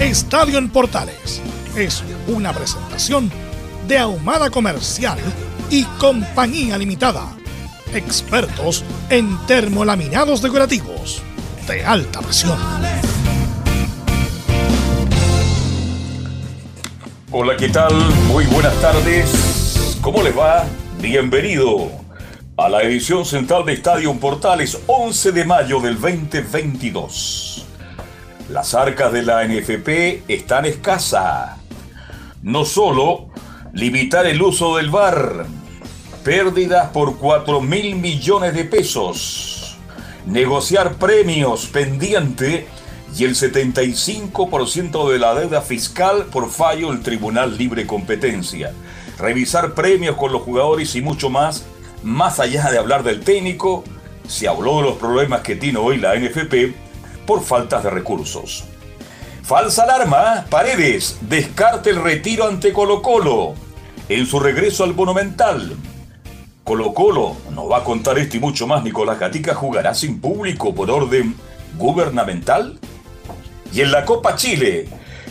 Estadio en Portales es una presentación de Ahumada Comercial y Compañía Limitada. Expertos en termolaminados decorativos de alta presión. Hola, ¿qué tal? Muy buenas tardes. ¿Cómo les va? Bienvenido a la edición central de Estadio Portales 11 de mayo del 2022. Las arcas de la NFP están escasas. No solo limitar el uso del VAR, pérdidas por 4 mil millones de pesos, negociar premios pendiente y el 75% de la deuda fiscal por fallo del Tribunal Libre Competencia, revisar premios con los jugadores y mucho más, más allá de hablar del técnico, se habló de los problemas que tiene hoy la NFP por faltas de recursos. Falsa alarma, Paredes descarte el retiro ante Colo Colo en su regreso al Monumental. Colo Colo nos va a contar esto y mucho más. Nicolás Gatica jugará sin público por orden gubernamental. Y en la Copa Chile,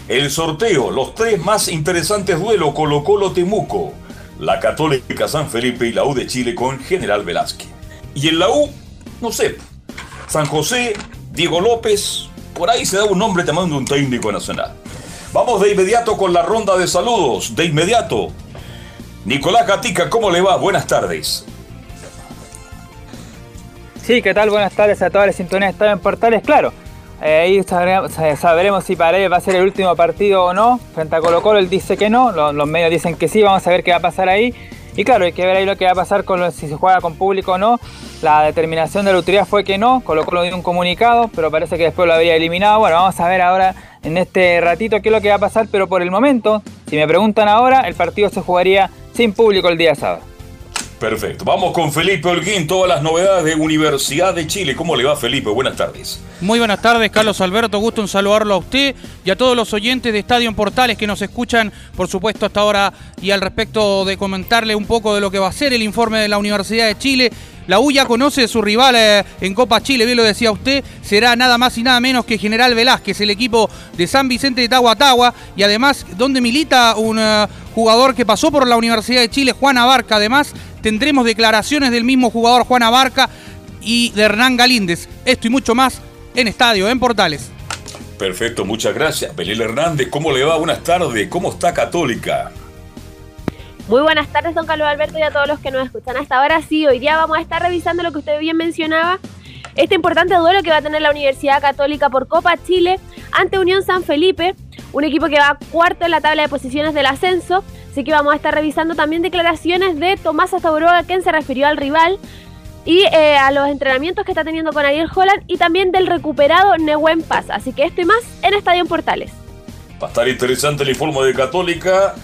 el sorteo, los tres más interesantes duelos Colo Colo Temuco, la Católica San Felipe y la U de Chile con General Velázquez. Y en la U, no sé, San José, Diego López, por ahí se da un nombre tomando un técnico nacional. Vamos de inmediato con la ronda de saludos. De inmediato. Nicolás Gatica, ¿cómo le va? Buenas tardes. Sí, ¿qué tal? Buenas tardes a todas las sintonías de en Portales. Claro, eh, ahí sabremos, si Paredes va a ser el último partido o no. Frente a Colo Colo, él dice que no. Los medios dicen que sí. Vamos a ver qué va a pasar ahí. Y claro, hay que ver ahí lo que va a pasar con si se juega con público o no. La determinación de la autoridad fue que no, colocó un comunicado, pero parece que después lo había eliminado. Bueno, vamos a ver ahora en este ratito qué es lo que va a pasar, pero por el momento, si me preguntan ahora, el partido se jugaría sin público el día sábado. Perfecto. Vamos con Felipe Holguín, todas las novedades de Universidad de Chile. ¿Cómo le va, Felipe? Buenas tardes. Muy buenas tardes, Carlos Alberto. Gusto en saludarlo a usted y a todos los oyentes de Estadio en Portales que nos escuchan, por supuesto, hasta ahora y al respecto de comentarle un poco de lo que va a ser el informe de la Universidad de Chile. La U ya conoce su rival eh, en Copa Chile, bien lo decía usted, será nada más y nada menos que General Velázquez, el equipo de San Vicente de Tahuatahua, y además donde milita un eh, jugador que pasó por la Universidad de Chile, Juan Abarca. Además, tendremos declaraciones del mismo jugador Juan Abarca y de Hernán Galíndez. Esto y mucho más en Estadio, en Portales. Perfecto, muchas gracias. Belén Hernández, ¿cómo le va? Buenas tardes. ¿Cómo está Católica? Muy buenas tardes, don Carlos Alberto, y a todos los que nos escuchan hasta ahora. Sí, hoy día vamos a estar revisando lo que usted bien mencionaba, este importante duelo que va a tener la Universidad Católica por Copa Chile ante Unión San Felipe, un equipo que va cuarto en la tabla de posiciones del ascenso. Así que vamos a estar revisando también declaraciones de Tomás Astauroga, quien se refirió al rival, y eh, a los entrenamientos que está teniendo con Ariel Holland, y también del recuperado Nehuen Paz. Así que esto y más en Estadio Portales. Va a estar interesante el informe de Católica.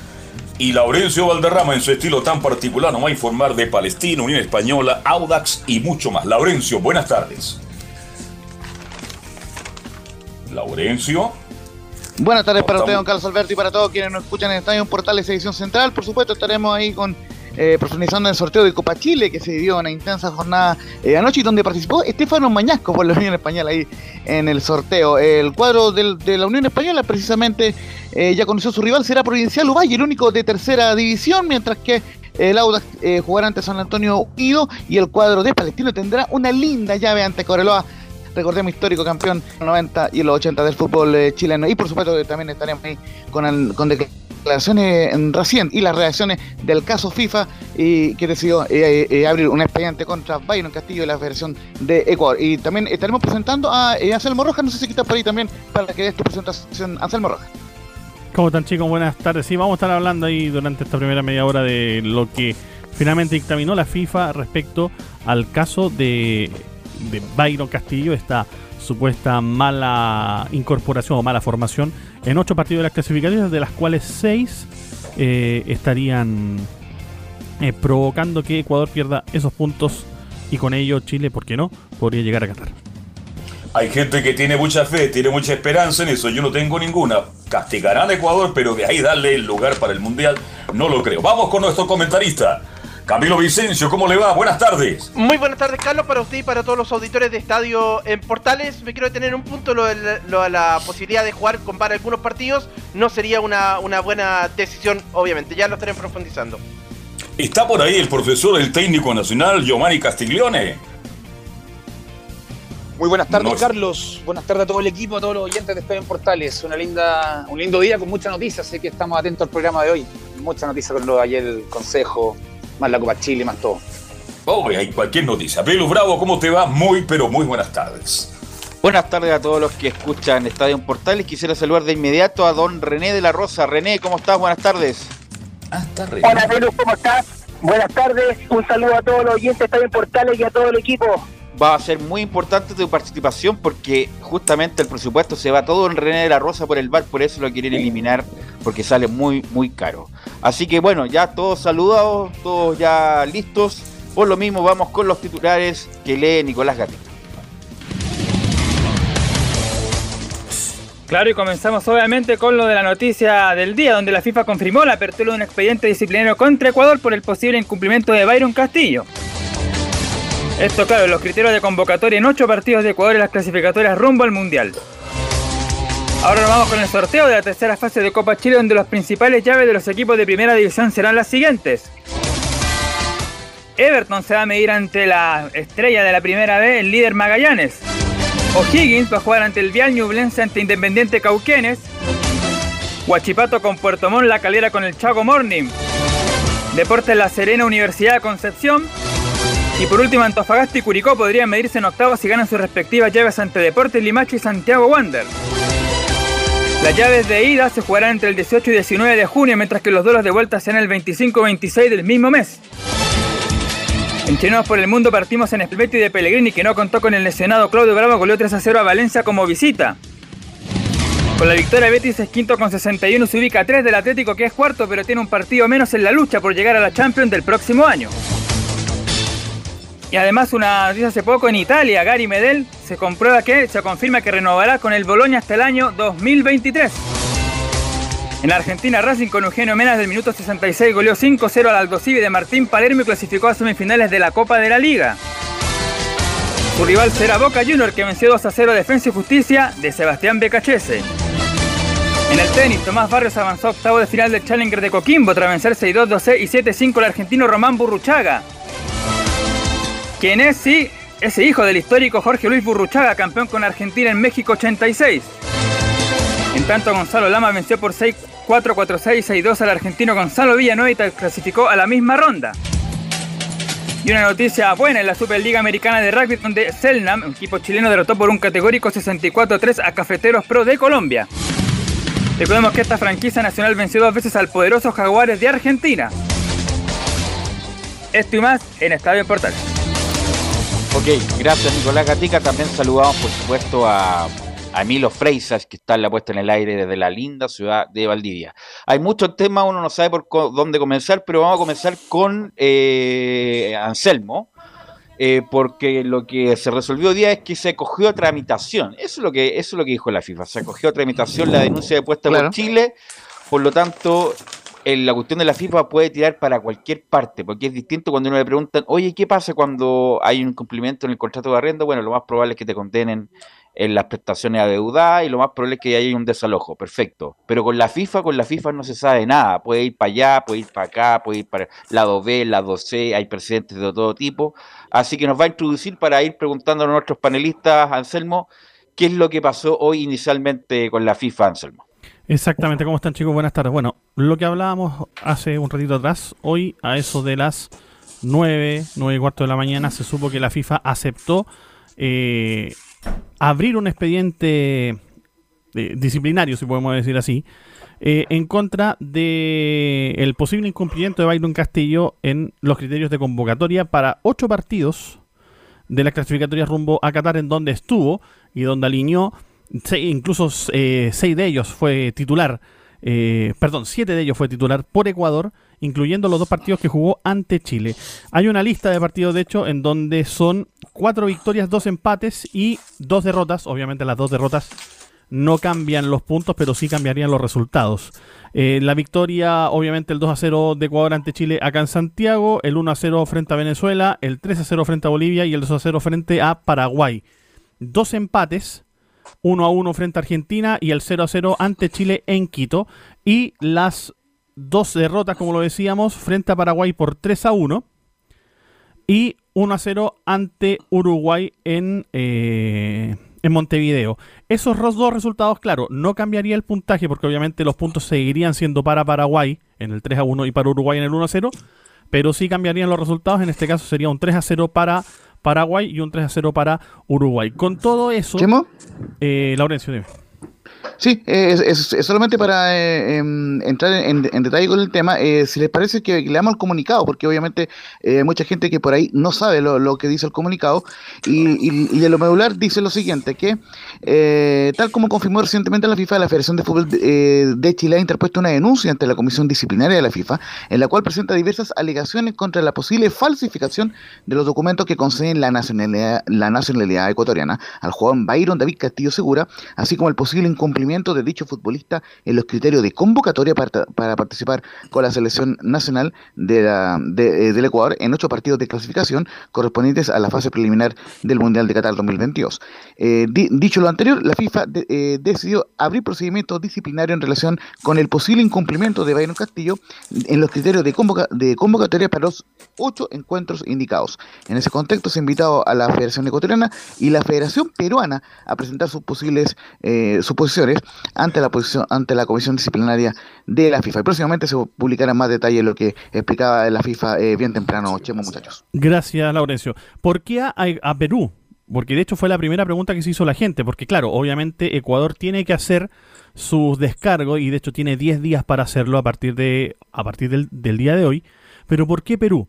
Y Laurencio Valderrama, en su estilo tan particular, nos va a informar de Palestina, Unión Española, Audax y mucho más. Laurencio, buenas tardes. Laurencio. Buenas tardes para usted, don Carlos Alberto, y para todos quienes nos escuchan en Estadio Portales Edición Central. Por supuesto, estaremos ahí con eh, profundizando en el sorteo de Copa Chile que se dio una intensa jornada eh, anoche y donde participó Estefano Mañasco por la Unión Española ahí en el sorteo. El cuadro de la Unión Española precisamente eh, ya conoció su rival, será Provincial Uvalle, el único de tercera división, mientras que el Audax jugará ante San Antonio Unido y el cuadro de Palestino tendrá una linda llave ante Coreloa recordemos histórico campeón 90 y los 80 del fútbol eh, chileno. Y por supuesto también estaremos ahí con, con declaraciones recientes y las reacciones del caso FIFA y que decidió eh, eh, abrir un expediente contra Byron Castillo y la Federación de Ecuador. Y también estaremos presentando a Anselmo Rojas, no sé si está por ahí también para que des tu presentación, Anselmo Rojas. ¿Cómo están chicos? Buenas tardes. Sí, vamos a estar hablando ahí durante esta primera media hora de lo que finalmente dictaminó la FIFA respecto al caso de, de Byron Castillo, esta supuesta mala incorporación o mala formación en ocho partidos de las clasificatorias, de las cuales seis eh, estarían eh, provocando que Ecuador pierda esos puntos y con ello Chile, ¿por qué no?, podría llegar a Qatar. Hay gente que tiene mucha fe, tiene mucha esperanza en eso. Yo no tengo ninguna. Castigarán a Ecuador, pero de ahí darle el lugar para el Mundial, no lo creo. Vamos con nuestro comentarista. Camilo Vicencio, ¿cómo le va? Buenas tardes. Muy buenas tardes, Carlos, para usted y para todos los auditores de Estadio en Portales. Me quiero detener un punto, lo de, la, posibilidad de jugar con para algunos partidos. No sería una, una buena decisión, obviamente. Ya lo estaremos profundizando. Está por ahí el profesor del técnico nacional, Giovanni Castiglione. Muy buenas tardes, Carlos. Buenas tardes a todo el equipo, a todos los oyentes de Estadio en Portales. Una linda, un lindo día con muchas noticias. Sé que estamos atentos al programa de hoy. Muchas noticias con lo de ayer, el consejo, más la Copa Chile, más todo. Oh, hay cualquier noticia. Pelo Bravo, ¿cómo te va? Muy, pero muy buenas tardes. Buenas tardes a todos los que escuchan Estadio Portales. Quisiera saludar de inmediato a don René de la Rosa. René, ¿cómo estás? Buenas tardes. Ah, Hola, Pelo, ¿cómo estás? Buenas tardes. Un saludo a todos los oyentes de Estadio Portales y a todo el equipo. Va a ser muy importante tu participación porque justamente el presupuesto se va todo en René de la Rosa por el bar, por eso lo quieren eliminar porque sale muy, muy caro. Así que bueno, ya todos saludados, todos ya listos. Por lo mismo vamos con los titulares que lee Nicolás Gatito. Claro, y comenzamos obviamente con lo de la noticia del día, donde la FIFA confirmó la apertura de un expediente disciplinario contra Ecuador por el posible incumplimiento de Byron Castillo. Esto, claro, los criterios de convocatoria en ocho partidos de Ecuador y las clasificatorias rumbo al Mundial. Ahora nos vamos con el sorteo de la tercera fase de Copa Chile, donde las principales llaves de los equipos de primera división serán las siguientes. Everton se va a medir ante la estrella de la primera vez, el líder Magallanes. O'Higgins va a jugar ante el Vial Ñublense ante Independiente Cauquenes. Huachipato con Puerto Montt, La Calera con el Chago Morning. Deportes La Serena, Universidad Concepción. Y por último, Antofagasta y Curicó podrían medirse en octavos si ganan sus respectivas llaves ante Deportes Limache y Santiago Wander. Las llaves de ida se jugarán entre el 18 y 19 de junio, mientras que los duelos de vuelta serán el 25 y 26 del mismo mes. En Chinos por el Mundo partimos en Betis de Pellegrini, que no contó con el lesionado Claudio Bravo, goleó 3 a 0 a Valencia como visita. Con la victoria Betis es quinto con 61, se ubica a 3 del Atlético que es cuarto, pero tiene un partido menos en la lucha por llegar a la Champions del próximo año. Y además una noticia hace poco en Italia, Gary Medel se comprueba que se confirma que renovará con el Boloña hasta el año 2023. En Argentina, Racing con Eugenio Menas del minuto 66 goleó 5-0 al Aldosivi de Martín Palermo y clasificó a semifinales de la Copa de la Liga. Su rival será Boca Junior que venció 2-0 Defensa y Justicia de Sebastián Becachese. En el tenis, Tomás Barrios avanzó a octavo de final del Challenger de Coquimbo tras vencer 6-2, 2 y 7-5 al argentino Román Burruchaga quien es, sí, ese hijo del histórico Jorge Luis Burruchaga, campeón con Argentina en México 86. En tanto, Gonzalo Lama venció por 6-4, 4-6, 6-2 al argentino Gonzalo Villanueva y clasificó a la misma ronda. Y una noticia buena en la Superliga Americana de Rugby, donde Selnam, un equipo chileno, derrotó por un categórico 64-3 a Cafeteros Pro de Colombia. Recordemos que esta franquicia nacional venció dos veces al poderoso Jaguares de Argentina. Esto y más en Estadio Portal. Ok, gracias Nicolás Gatica. También saludamos, por supuesto, a, Emilio Freisas, que está en la puesta en el aire desde la linda ciudad de Valdivia. Hay muchos temas, uno no sabe por dónde comenzar, pero vamos a comenzar con eh, Anselmo. Eh, porque lo que se resolvió hoy día es que se acogió a tramitación. Eso es lo que, eso es lo que dijo la FIFA. Se acogió a tramitación la denuncia de puesta por Chile. Por lo tanto, la cuestión de la FIFA puede tirar para cualquier parte, porque es distinto cuando uno le preguntan, oye, ¿qué pasa cuando hay un cumplimiento en el contrato de arrendo? Bueno, lo más probable es que te condenen en las prestaciones adeudadas y lo más probable es que haya un desalojo, perfecto. Pero con la FIFA, con la FIFA no se sabe nada, puede ir para allá, puede ir para acá, puede ir para lado B, lado C, hay presidentes de todo tipo, así que nos va a introducir para ir preguntando a nuestros panelistas, Anselmo, qué es lo que pasó hoy inicialmente con la FIFA, Anselmo. Exactamente, ¿cómo están chicos? Buenas tardes. Bueno, lo que hablábamos hace un ratito atrás, hoy a eso de las 9, 9 y cuarto de la mañana se supo que la FIFA aceptó eh, abrir un expediente eh, disciplinario, si podemos decir así, eh, en contra de el posible incumplimiento de Byron Castillo en los criterios de convocatoria para ocho partidos de las clasificatorias rumbo a Qatar en donde estuvo y donde alineó incluso eh, seis de ellos fue titular perdón, siete de ellos fue titular por Ecuador incluyendo los dos partidos que jugó ante Chile. Hay una lista de partidos, de hecho, en donde son cuatro victorias, dos empates y dos derrotas. Obviamente las dos derrotas no cambian los puntos, pero sí cambiarían los resultados. Eh, la victoria, obviamente, el 2 a 0 de Ecuador ante Chile acá en Santiago, el 1 a 0 frente a Venezuela, el 3 a 0 frente a Bolivia y el 2 a 0 frente a Paraguay. Dos empates, 1 a 1 frente a Argentina y el 0 a 0 ante Chile en Quito. Y las dos derrotas, como lo decíamos, frente a Paraguay por 3 a 1 y 1 a 0 ante Uruguay en, eh, en Montevideo. Esos dos resultados, claro, no cambiaría el puntaje porque obviamente los puntos seguirían siendo para Paraguay en el 3 a 1 y para Uruguay en el 1 a 0, pero sí cambiarían los resultados. En este caso sería un 3 a 0 para Paraguay y un 3 a 0 para Uruguay. Con todo eso, eh, Laurencio, dime. Sí, es, solamente para eh, em, entrar en, detalle con el tema, eh, si les parece que, le damos el comunicado, porque obviamente eh, mucha gente que por ahí no sabe lo, que dice el comunicado, y, de lo medular dice lo siguiente, que tal como confirmó recientemente la FIFA, la Federación de Fútbol de, Chile ha interpuesto una denuncia ante la Comisión Disciplinaria de la FIFA, en la cual presenta diversas alegaciones contra la posible falsificación de los documentos que conceden la nacionalidad, la nacionalidad ecuatoriana al jugador Byron David Castillo Segura, así como el posible incumplimiento cumplimiento de dicho futbolista en los criterios de convocatoria para, participar con la selección nacional eh, del Ecuador en ocho partidos de clasificación correspondientes a la fase preliminar del Mundial de Qatar 2022. Eh, dicho lo anterior, la FIFA eh, decidió abrir procedimientos disciplinarios en relación con el posible incumplimiento de Bayern Castillo en los criterios de, de convocatoria para los ocho encuentros indicados. En ese contexto se ha invitado a la Federación Ecuatoriana y la Federación Peruana a presentar sus posibles ante la, posición, ante la Comisión Disciplinaria de la FIFA. Y próximamente se publicará más detalles lo que explicaba la FIFA eh, bien temprano, Chemo, muchachos. Gracias, Laurencio. ¿Por qué a, Perú? Porque de hecho fue la primera pregunta que se hizo la gente, porque claro, obviamente Ecuador tiene que hacer sus descargos y de hecho tiene 10 días para hacerlo a partir, de, a partir del, del día de hoy. Pero ¿por qué Perú?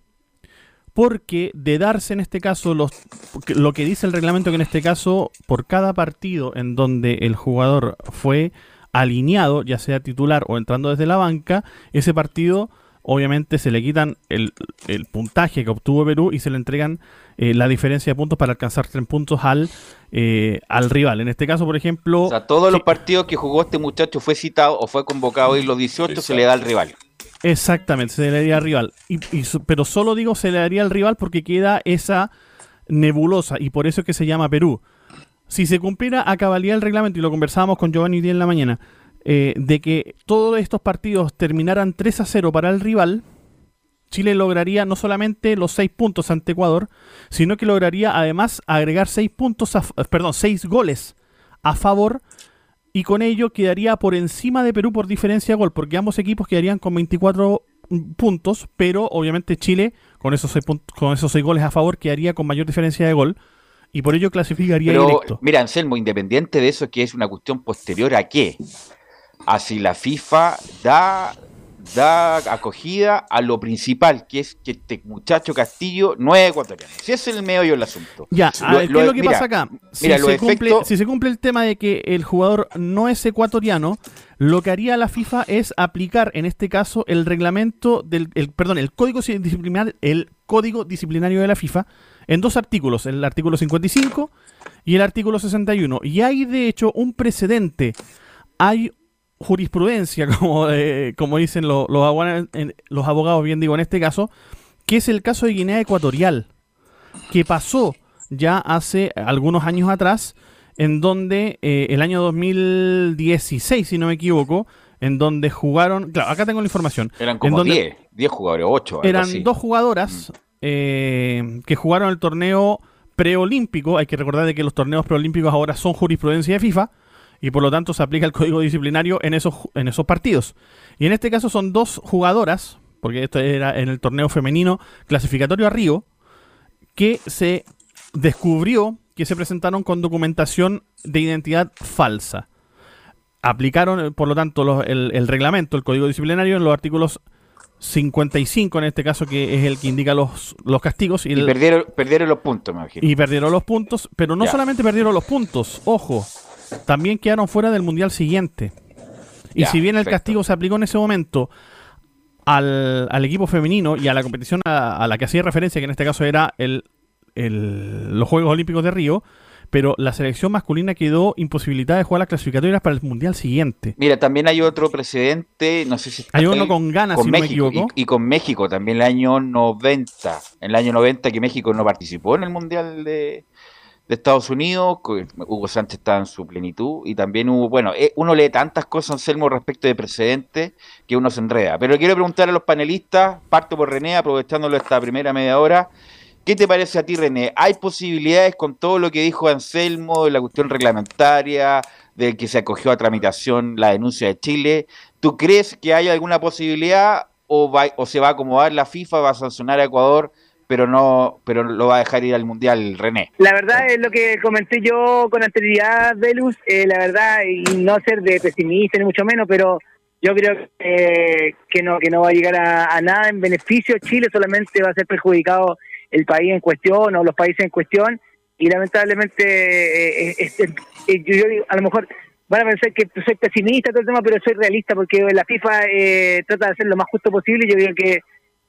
Porque de darse en este caso los, lo que dice el reglamento que en este caso por cada partido en donde el jugador fue alineado, ya sea titular o entrando desde la banca, ese partido obviamente se le quitan el, puntaje que obtuvo Perú y se le entregan eh, la diferencia de puntos para alcanzar tres puntos al, eh, al rival. En este caso, por ejemplo... O sea, todos los partidos que jugó este muchacho fue citado o fue convocado y los 18 se le da al rival. Exactamente, se le daría al rival. Y, pero solo digo se le daría al rival porque queda esa nebulosa y por eso es que se llama Perú. Si se cumpliera a cabalidad el reglamento, y lo conversábamos con Giovanni día en la mañana, eh, de que todos estos partidos terminaran 3 a 0 para el rival, Chile lograría no solamente los 6 puntos ante Ecuador, sino que lograría además agregar 6 puntos, perdón, 6 goles a favor y con ello quedaría por encima de Perú por diferencia de gol, porque ambos equipos quedarían con 24 puntos, pero obviamente Chile, con esos seis, con esos seis goles a favor, quedaría con mayor diferencia de gol y por ello clasificaría directo. Mira, Anselmo, independiente de eso, que es una cuestión posterior a qué, a si la FIFA da da acogida a lo principal, que es que este muchacho Castillo no es ecuatoriano. Si es el meollo del asunto. Ya, ¿qué es lo que pasa acá? Si, se cumple, si se cumple el tema de que el jugador no es ecuatoriano, lo que haría la FIFA es aplicar, en este caso, el reglamento del, perdón, el código disciplinario, el código disciplinario de la FIFA en dos artículos, el artículo 55 y el artículo 61. Y hay, de hecho, un precedente. Hay jurisprudencia, como, eh, como dicen los, los, abogados, bien digo en este caso, que es el caso de Guinea Ecuatorial, que pasó ya hace algunos años atrás, en donde eh, el año 2016, si no me equivoco, en donde jugaron, claro, acá tengo la información. Eran como donde 10, 10 jugadores, 8. Eran dos jugadoras eh, que jugaron el torneo preolímpico. Hay que recordar de que los torneos preolímpicos ahora son jurisprudencia de FIFA y por lo tanto se aplica el código disciplinario en esos, en esos partidos. Y en este caso son dos jugadoras, porque esto era en el torneo femenino clasificatorio a Río, que se descubrió que se presentaron con documentación de identidad falsa. Aplicaron, eh, por lo tanto, los- el, el reglamento, el código disciplinario en los artículos 55, en este caso, que es el que indica los, los castigos. Y, perdieron, perdieron los puntos, me imagino. y perdieron los puntos, pero no Ya. solamente perdieron los puntos, ojo, también quedaron fuera del mundial siguiente. Y Ya, si bien el perfecto. castigo se aplicó en ese momento al, al equipo femenino y a la competición a, a la que hacía referencia, que en este caso era el, el- los Juegos Olímpicos de Río, pero la selección masculina quedó imposibilitada de jugar las clasificatorias para el mundial siguiente. Mira, también hay otro precedente, no sé si está Hay uno con Ghana, si no me México, equivoco. Y, y con México también el año 90. En el año 90 que México no participó en el Mundial de, de Estados Unidos, Hugo Sánchez estaba en su plenitud y también hubo, bueno, eh, uno lee tantas cosas, Anselmo, respecto de precedentes que uno se enreda. Pero quiero preguntar a los panelistas, parto por René, aprovechándolo esta primera media hora. ¿Qué te parece a ti, René? ¿Hay posibilidades con todo lo que dijo Anselmo de la cuestión reglamentaria, de que se acogió a tramitación la denuncia de Chile? ¿Tú crees que hay alguna posibilidad o, va, o se va a acomodar la FIFA, va a sancionar a Ecuador, pero no pero lo va a dejar ir al Mundial, René? La verdad es lo que comenté yo con anterioridad, Velus, eh, la verdad, y no ser de pesimista ni mucho menos, pero yo creo que, que no que no va a llegar a, nada en beneficio Chile, solamente va a ser perjudicado el país en cuestión o los países en cuestión, y lamentablemente eh, eh, este, eh, yo, yo digo, a lo mejor van a pensar que soy pesimista todo el tema, pero soy realista porque la FIFA eh, trata de hacer lo más justo posible, yo creo que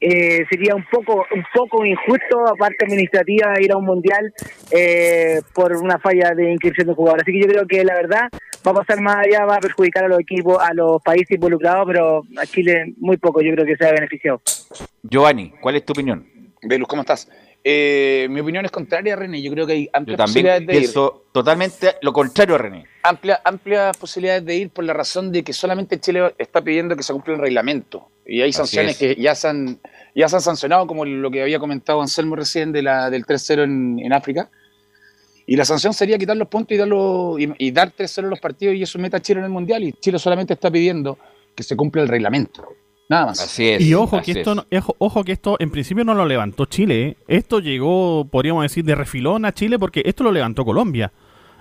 eh, sería un poco un poco injusto, aparte administrativa, ir a un mundial eh, por una falla de inscripción de jugadores. Así que yo creo que la verdad va a pasar más allá, va a perjudicar a los equipos, a los países involucrados, pero a Chile muy poco, yo creo que se ha beneficiado. Giovanni, ¿cuál es tu opinión? Velus, ¿cómo estás? Eh, mi opinión es contraria, René. Yo creo que hay Yo amplias también posibilidades de ir. totalmente lo contrario a René. Amplia, amplias posibilidades de ir por la razón de que solamente Chile está pidiendo que se cumpla el reglamento. Y hay Así sanciones es. que ya se, han, ya se han sancionado, como lo que había comentado Anselmo recién de la, del 3-0 en, en África. Y la sanción sería quitar los puntos y, darlo, y, y dar 3-0 en los partidos y eso meta a Chile en el Mundial. Y Chile solamente está pidiendo que se cumpla el reglamento. Nada más. Así es. Y ojo que esto, es. no- ojo, que esto en principio no lo levantó Chile. ¿eh? Esto llegó, podríamos decir, de refilón a Chile porque esto lo levantó Colombia.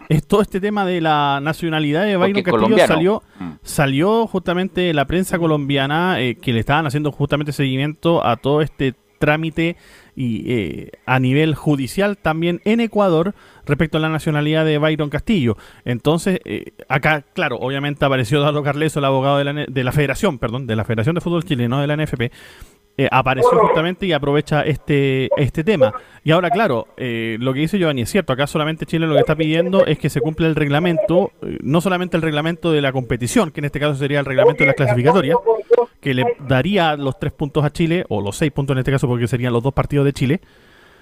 Es todo este tema de la nacionalidad de Byron Porque Castillo colombiano. salió, Mm. salió justamente la prensa colombiana eh, que le estaban haciendo justamente seguimiento a todo este trámite y eh, a nivel judicial también en Ecuador respecto a la nacionalidad de Byron Castillo. Entonces, eh, acá, claro, obviamente apareció Dado Carleso, el abogado de la, de la Federación, perdón, de la Federación de Fútbol Chileno, de la NFP, eh, apareció justamente y aprovecha este, este tema. Y ahora, claro, eh, lo que dice Giovanni es cierto, acá solamente Chile lo que está pidiendo es que se cumpla el reglamento, eh, no solamente el reglamento de la competición, que en este caso sería el reglamento de las clasificatorias, que le daría los tres puntos a Chile, o los seis puntos en este caso porque serían los dos partidos de Chile,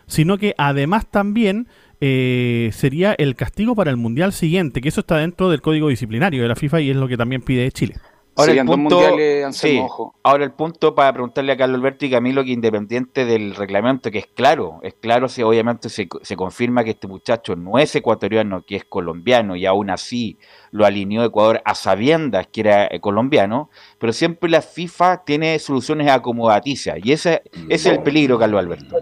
sino que además también eh, sería el castigo para el Mundial siguiente, que eso está dentro del código disciplinario de la FIFA y es lo que también pide Chile. Ahora el dos punto, mundiales, sí, ojo. ahora el punto para preguntarle a Carlos Alberto y Camilo que independiente del reglamento, que es claro, es claro si obviamente se, se confirma que este muchacho no es ecuatoriano, que es colombiano y aún así lo alineó Ecuador a sabiendas que era eh, colombiano, pero siempre la FIFA tiene soluciones acomodaticias y ese, ese es el peligro, Carlos Alberto.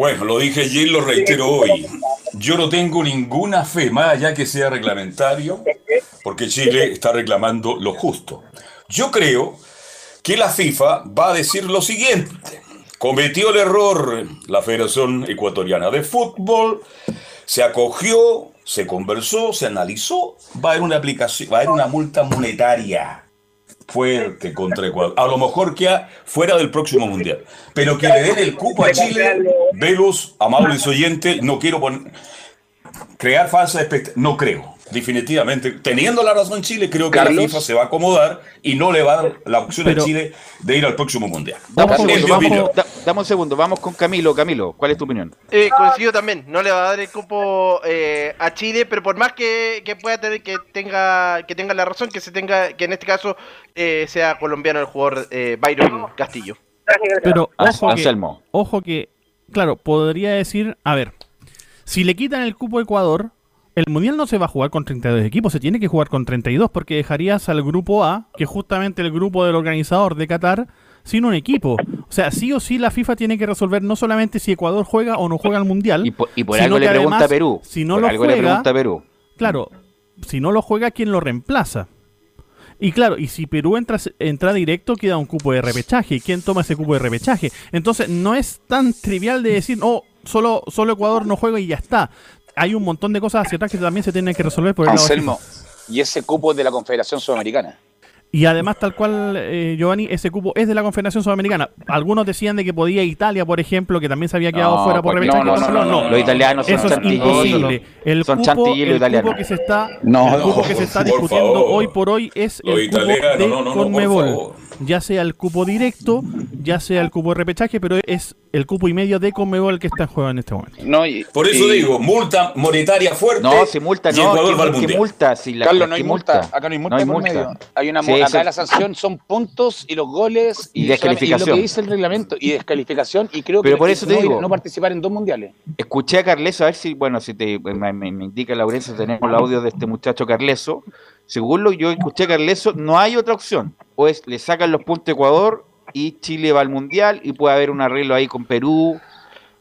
Bueno, lo dije ayer lo reitero hoy. Yo no tengo ninguna fe, más allá que sea reglamentario, porque Chile está reclamando lo justo. Yo creo que la FIFA va a decir lo siguiente. Cometió el error la Federación Ecuatoriana de Fútbol, se acogió, se conversó, se analizó, va a haber una aplicación, va a haber una multa monetaria fuerte contra Ecuador. A lo mejor queda fuera del próximo mundial. Pero que le den el cupo a Chile, Velus, amables oyentes, no quiero poner. Crear falsas expectativas. No creo, definitivamente. Teniendo la razón Chile, creo que Carlos. la FIFA se va a acomodar y no le va a dar la opción Pero- a Chile de ir al próximo mundial. Dame un segundo, vamos, opinión. da- dame un segundo, vamos con Camilo. Camilo, ¿cuál es tu opinión? Eh, coincido también, no le va a dar el cupo eh, a Chile, pero por más que, que pueda tener que tenga que tenga la razón, que se tenga que en este caso eh, sea colombiano el jugador eh, Byron Castillo. Pero ojo que, Anselmo. ojo que, claro, podría decir, a ver, si le quitan el cupo a Ecuador, el Mundial no se va a jugar con 32 equipos, se tiene que jugar con 32 porque dejarías al grupo A, que es justamente el grupo del organizador de Qatar, sin un equipo. O sea, sí o sí la FIFA tiene que resolver no solamente si Ecuador juega o no juega al Mundial, Y por, y por sino algo le pregunta a Perú. Si no por lo algo le juega, pregunta a Perú. Claro, si no lo juega, ¿quién lo reemplaza? Y claro, y si Perú entra, entra directo, queda un cupo de repechaje. ¿Y quién toma ese cupo de repechaje? Entonces, no es tan trivial de decir, oh, solo, solo Ecuador no juega y ya está. Hay un montón de cosas hacia atrás que también se tienen que resolver por el lado Anselmo, y ese cupo es de la Confederación Sudamericana. Y además, tal cual, eh, Giovanni, ese cupo es de la Confederación Sudamericana. Algunos decían de que podía Italia, por ejemplo, que también se había quedado No, fuera por porque- repechaje. no, no, Barcelona. no, no, Los italianos son Eso es imposible. El Son cupo, el italianos. cupo que se está, No, el cupo no, que se está discutiendo favor. hoy por hoy es Los el cupo de no, no, no, Conmebol. Ya sea el cupo directo, ya sea el cupo de repechaje, pero es el cupo y medio de Conmebol que está en juego en este momento. No, y- Por eso y- digo, multa monetaria fuerte. No, si multa no. Ecuador ¿qué- va al qué mundial. multa? Si la- Carlos, no ¿qué hay multa. Acá no hay multa No hay por multa. medio. Hay una, Sí, eso- acá la sanción son puntos y los goles Y descalificación. Y lo que dice el reglamento y descalificación y creo Pero que por eso te no, digo. no participar en dos mundiales. Escuché a Carleso, a ver si, bueno, si te, me, me- me indica Laurencio, tenemos el audio de este muchacho Carleso. Según lo que yo escuché a Carleso, no hay otra opción. O es le sacan los puntos a Ecuador y Chile va al Mundial y puede haber un arreglo ahí con Perú,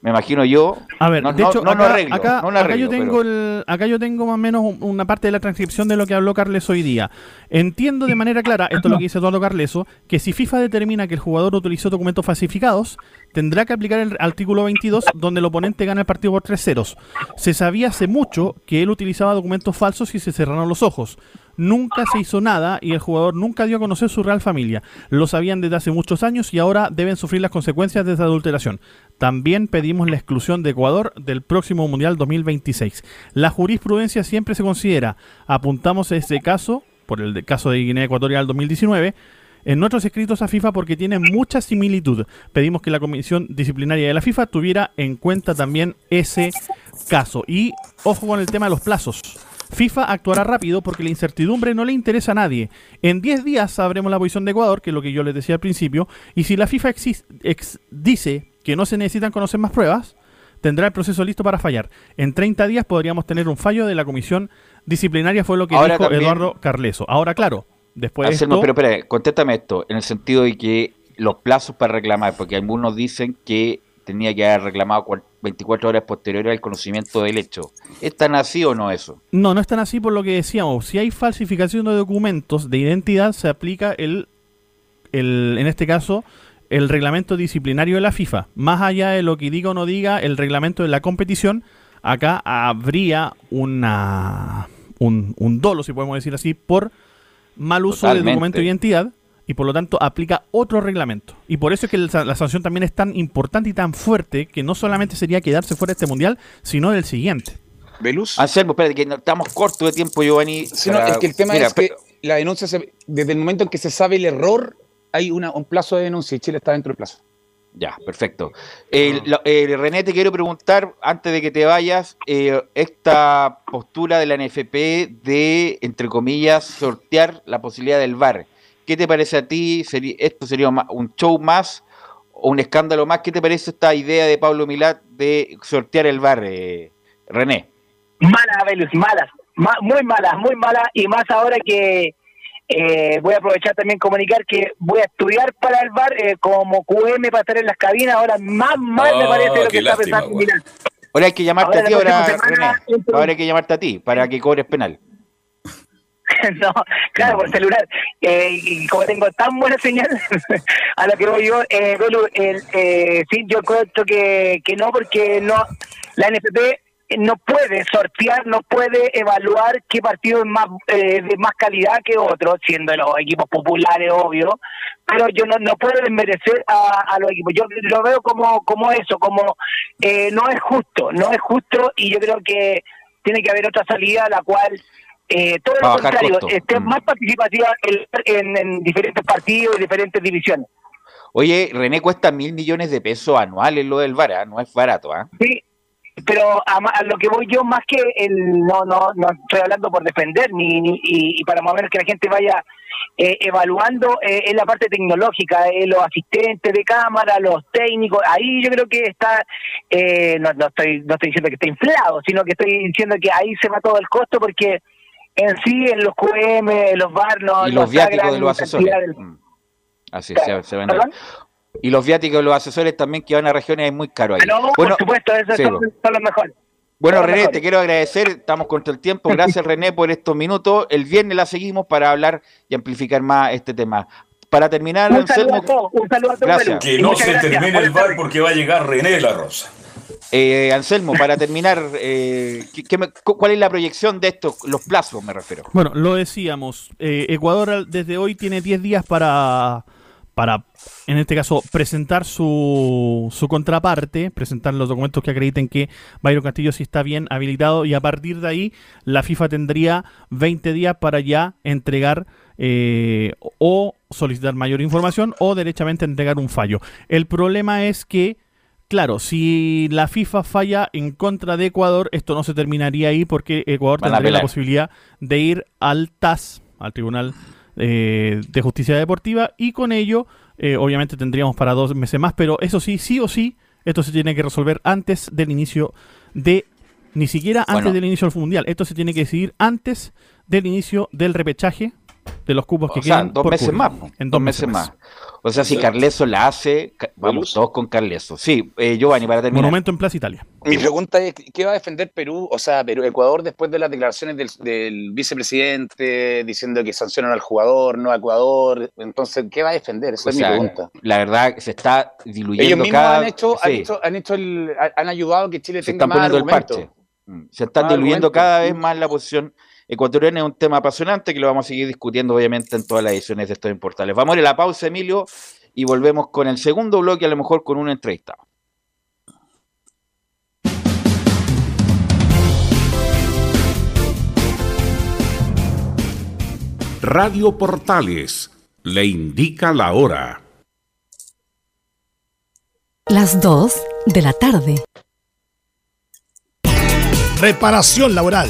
me imagino yo. A ver, No, de hecho, no un acá, arreglo, acá- no acá yo tengo pero- el, acá yo tengo más o menos un- una parte de la transcripción de lo que habló Carles hoy día. Entiendo de manera clara, esto es lo que dice Eduardo Carleso, que si FIFA determina que el jugador utilizó documentos falsificados, tendrá que aplicar el artículo 22 donde el oponente gana el partido por tres ceros. Se sabía hace mucho que él utilizaba documentos falsos y se cerraron los ojos. Nunca se hizo nada y el jugador nunca dio a conocer su real familia. Lo sabían desde hace muchos años y ahora deben sufrir las consecuencias de esa adulteración. También pedimos la exclusión de Ecuador del próximo Mundial 2026. La jurisprudencia siempre se considera. Apuntamos este caso, por el caso de Guinea Ecuatorial 2019, en nuestros escritos a FIFA porque tiene mucha similitud. Pedimos que la Comisión Disciplinaria de la FIFA tuviera en cuenta también ese caso. Y ojo con el tema de los plazos. FIFA actuará rápido porque la incertidumbre no le interesa a nadie. En 10 días sabremos la posición de Ecuador, que es lo que yo les decía al principio, y si la FIFA dice que no se necesitan conocer más pruebas, tendrá el proceso listo para fallar. En 30 días podríamos tener un fallo de la comisión disciplinaria, fue lo que Ahora dijo también- Eduardo Carleso. Ahora, claro, después de esto... pero espera, contéstame esto, en el sentido de que los plazos para reclamar, porque algunos dicen que tenía que haber reclamado cual- 24 horas posteriores al conocimiento del hecho. ¿Es tan así o no eso? No, no es tan así por lo que decíamos. Si hay falsificación de documentos de identidad, se aplica el, el en este caso, el reglamento disciplinario de la FIFA. Más allá de lo que diga o no diga el reglamento de la competición, acá habría una un, un dolo, si podemos decir así, por mal uso Totalmente. de documento de identidad y por lo tanto aplica otro reglamento. Y por eso es que la sanción también es tan importante y tan fuerte que no solamente sería quedarse fuera de este mundial, sino del siguiente. ¿Velus? Anselmo, espérate, que estamos cortos de tiempo, Giovanni. Sí, no, es que el tema Mira, es que pero- la denuncia, se- desde el momento en que se sabe el error, hay una, un plazo de denuncia y Chile está dentro del plazo. Ya, perfecto. El- la- René, te quiero preguntar, antes de que te vayas, eh, esta postura de la NFP de, entre comillas, sortear la posibilidad del VAR. ¿Qué te parece a ti? ¿Esto sería un show más o un escándalo más? ¿Qué te parece esta idea de Pablo Milat de sortear el VAR, eh, René? Malas, Velus, malas. Ma- muy malas, muy malas. Y más ahora que eh, voy a aprovechar también comunicar que voy a estudiar para el bar eh, como QM para estar en las cabinas. Ahora más mal me Ah, parece lo que está pensando. Ahora hay que llamarte Ahora a ti, ahora, René. Ahora hay que llamarte a ti para que cobres penal. no, claro, por celular. Eh, y como tengo tan buena señal, a lo que voy yo, eh, eh, sí, yo creo que, que no, porque no la NFP no puede sortear, no puede evaluar qué partido es más eh, de más calidad que otro, siendo los equipos populares, obvio, pero yo no, no puedo desmerecer a, a los equipos. Yo lo veo como, como eso, como eh, no es justo, no es justo y yo creo que tiene que haber otra salida la cual eh, todo lo contrario, esté Mm. más participativa en, en- en diferentes partidos y diferentes divisiones. Oye, René, cuesta mil millones de pesos anuales lo del VAR, no es barato, ¿ah? Sí, pero a, a lo que voy yo, más que el, no, no, no estoy hablando por defender, ni, ni- y, y para más o menos que la gente vaya eh, evaluando, eh, es la parte tecnológica, eh, los asistentes de cámara, los técnicos, ahí yo creo que está, eh, no, no, estoy, no estoy diciendo que está inflado, sino que estoy diciendo que ahí se va todo el costo porque en sí, en los QM, en los VAR, no, y los está viáticos de los asesores. del- Mm. Así Claro. se, se. ¿Perdón? Y los viáticos de los asesores también que van a regiones es muy caro ahí. Ah, no, bueno, por supuesto, esos sí, son, los mejores. Bueno, los René, mejores. te quiero agradecer, estamos contra el tiempo. Gracias, René, por estos minutos. El viernes la seguimos para hablar y amplificar más este tema. Para terminar, Un saludo Anselmo, a todos, un saludo a todos. Gracias. Que no se gracias. termine el bar porque va a llegar René de la Rosa. Eh, Anselmo, para terminar, eh, ¿qué- qué me- cu- ¿cuál es la proyección de esto? Los plazos, me refiero. Bueno, lo decíamos. eh, Ecuador desde hoy tiene 10 días para, para, en este caso, presentar su, su contraparte, presentar los documentos que acrediten que Byron Castillo sí está bien habilitado y a partir de ahí la FIFA tendría 20 días para ya entregar eh, o solicitar mayor información o derechamente entregar un fallo. El problema es que Claro, si la FIFA falla en contra de Ecuador, esto no se terminaría ahí porque Ecuador Van tendría la posibilidad de ir al TAS, al Tribunal eh, de Justicia Deportiva, y con ello, eh, obviamente, tendríamos para dos meses más, pero eso sí, sí o sí, esto se tiene que resolver antes del inicio de. Ni siquiera antes Bueno. del inicio del Mundial. Esto se tiene que decidir antes del inicio del repechaje de los cupos que O sea, quedan. dos por meses más. En dos meses más. O sea, si Carleso la hace, vamos todos con Carleso. Sí, eh, Giovanni, para terminar. Monumento en Plaza Italia. Mi pregunta es, ¿qué va a defender Perú, o sea, Perú, Ecuador después de las declaraciones del, del vicepresidente diciendo que sancionan al jugador, no a Ecuador? Entonces, ¿qué va a defender? Esa O es sea, mi pregunta. La verdad, se está diluyendo Ellos mismos cada han hecho, han hecho, han hecho el, han ayudado a que Chile se tenga más poniendo el argumentos. parche. Se está diluyendo cada vez más la posición ecuatoriana. Es un tema apasionante que lo vamos a seguir discutiendo, obviamente, en todas las ediciones de estos portales. Vamos a ir a la pausa, Emilio, y volvemos con el segundo bloque, a lo mejor con una entrevista. Radio Portales le indica la hora. Las 2 de la tarde. Reparación laboral.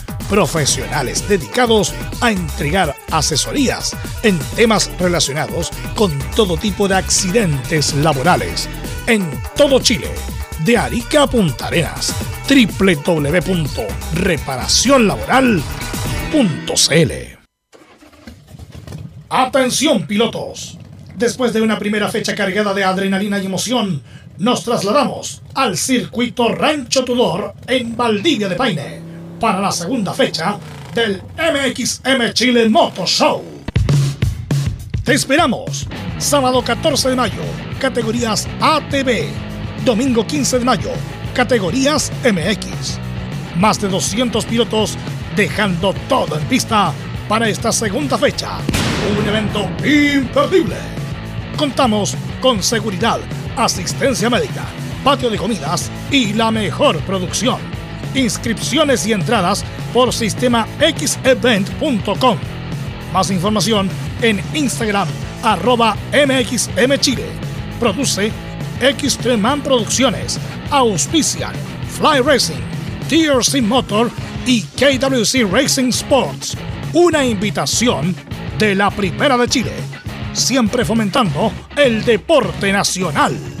Profesionales dedicados a entregar asesorías en temas relacionados con todo tipo de accidentes laborales. En todo Chile. De Arica a Punta Arenas. www.reparacionlaboral.cl Atención pilotos. Después de una primera fecha cargada de adrenalina y emoción, nos trasladamos al circuito Rancho Tudor en Valdivia de Paine para la segunda fecha del MXM Chile Moto Show. Te esperamos. Sábado 14 de mayo, categorías ATV. Domingo 15 de mayo, categorías MX. Más de 200 pilotos dejando todo en pista para esta segunda fecha. Un evento imperdible. Contamos con seguridad, asistencia médica, patio de comidas y la mejor producción. Inscripciones y entradas por sistema xevent.com. Más información en Instagram, arroba mxmchile. Produce Xtreman Producciones. Auspician Fly Racing, TRC Motor y KWC Racing Sports. Una invitación de la Primera de Chile. Siempre fomentando el deporte nacional.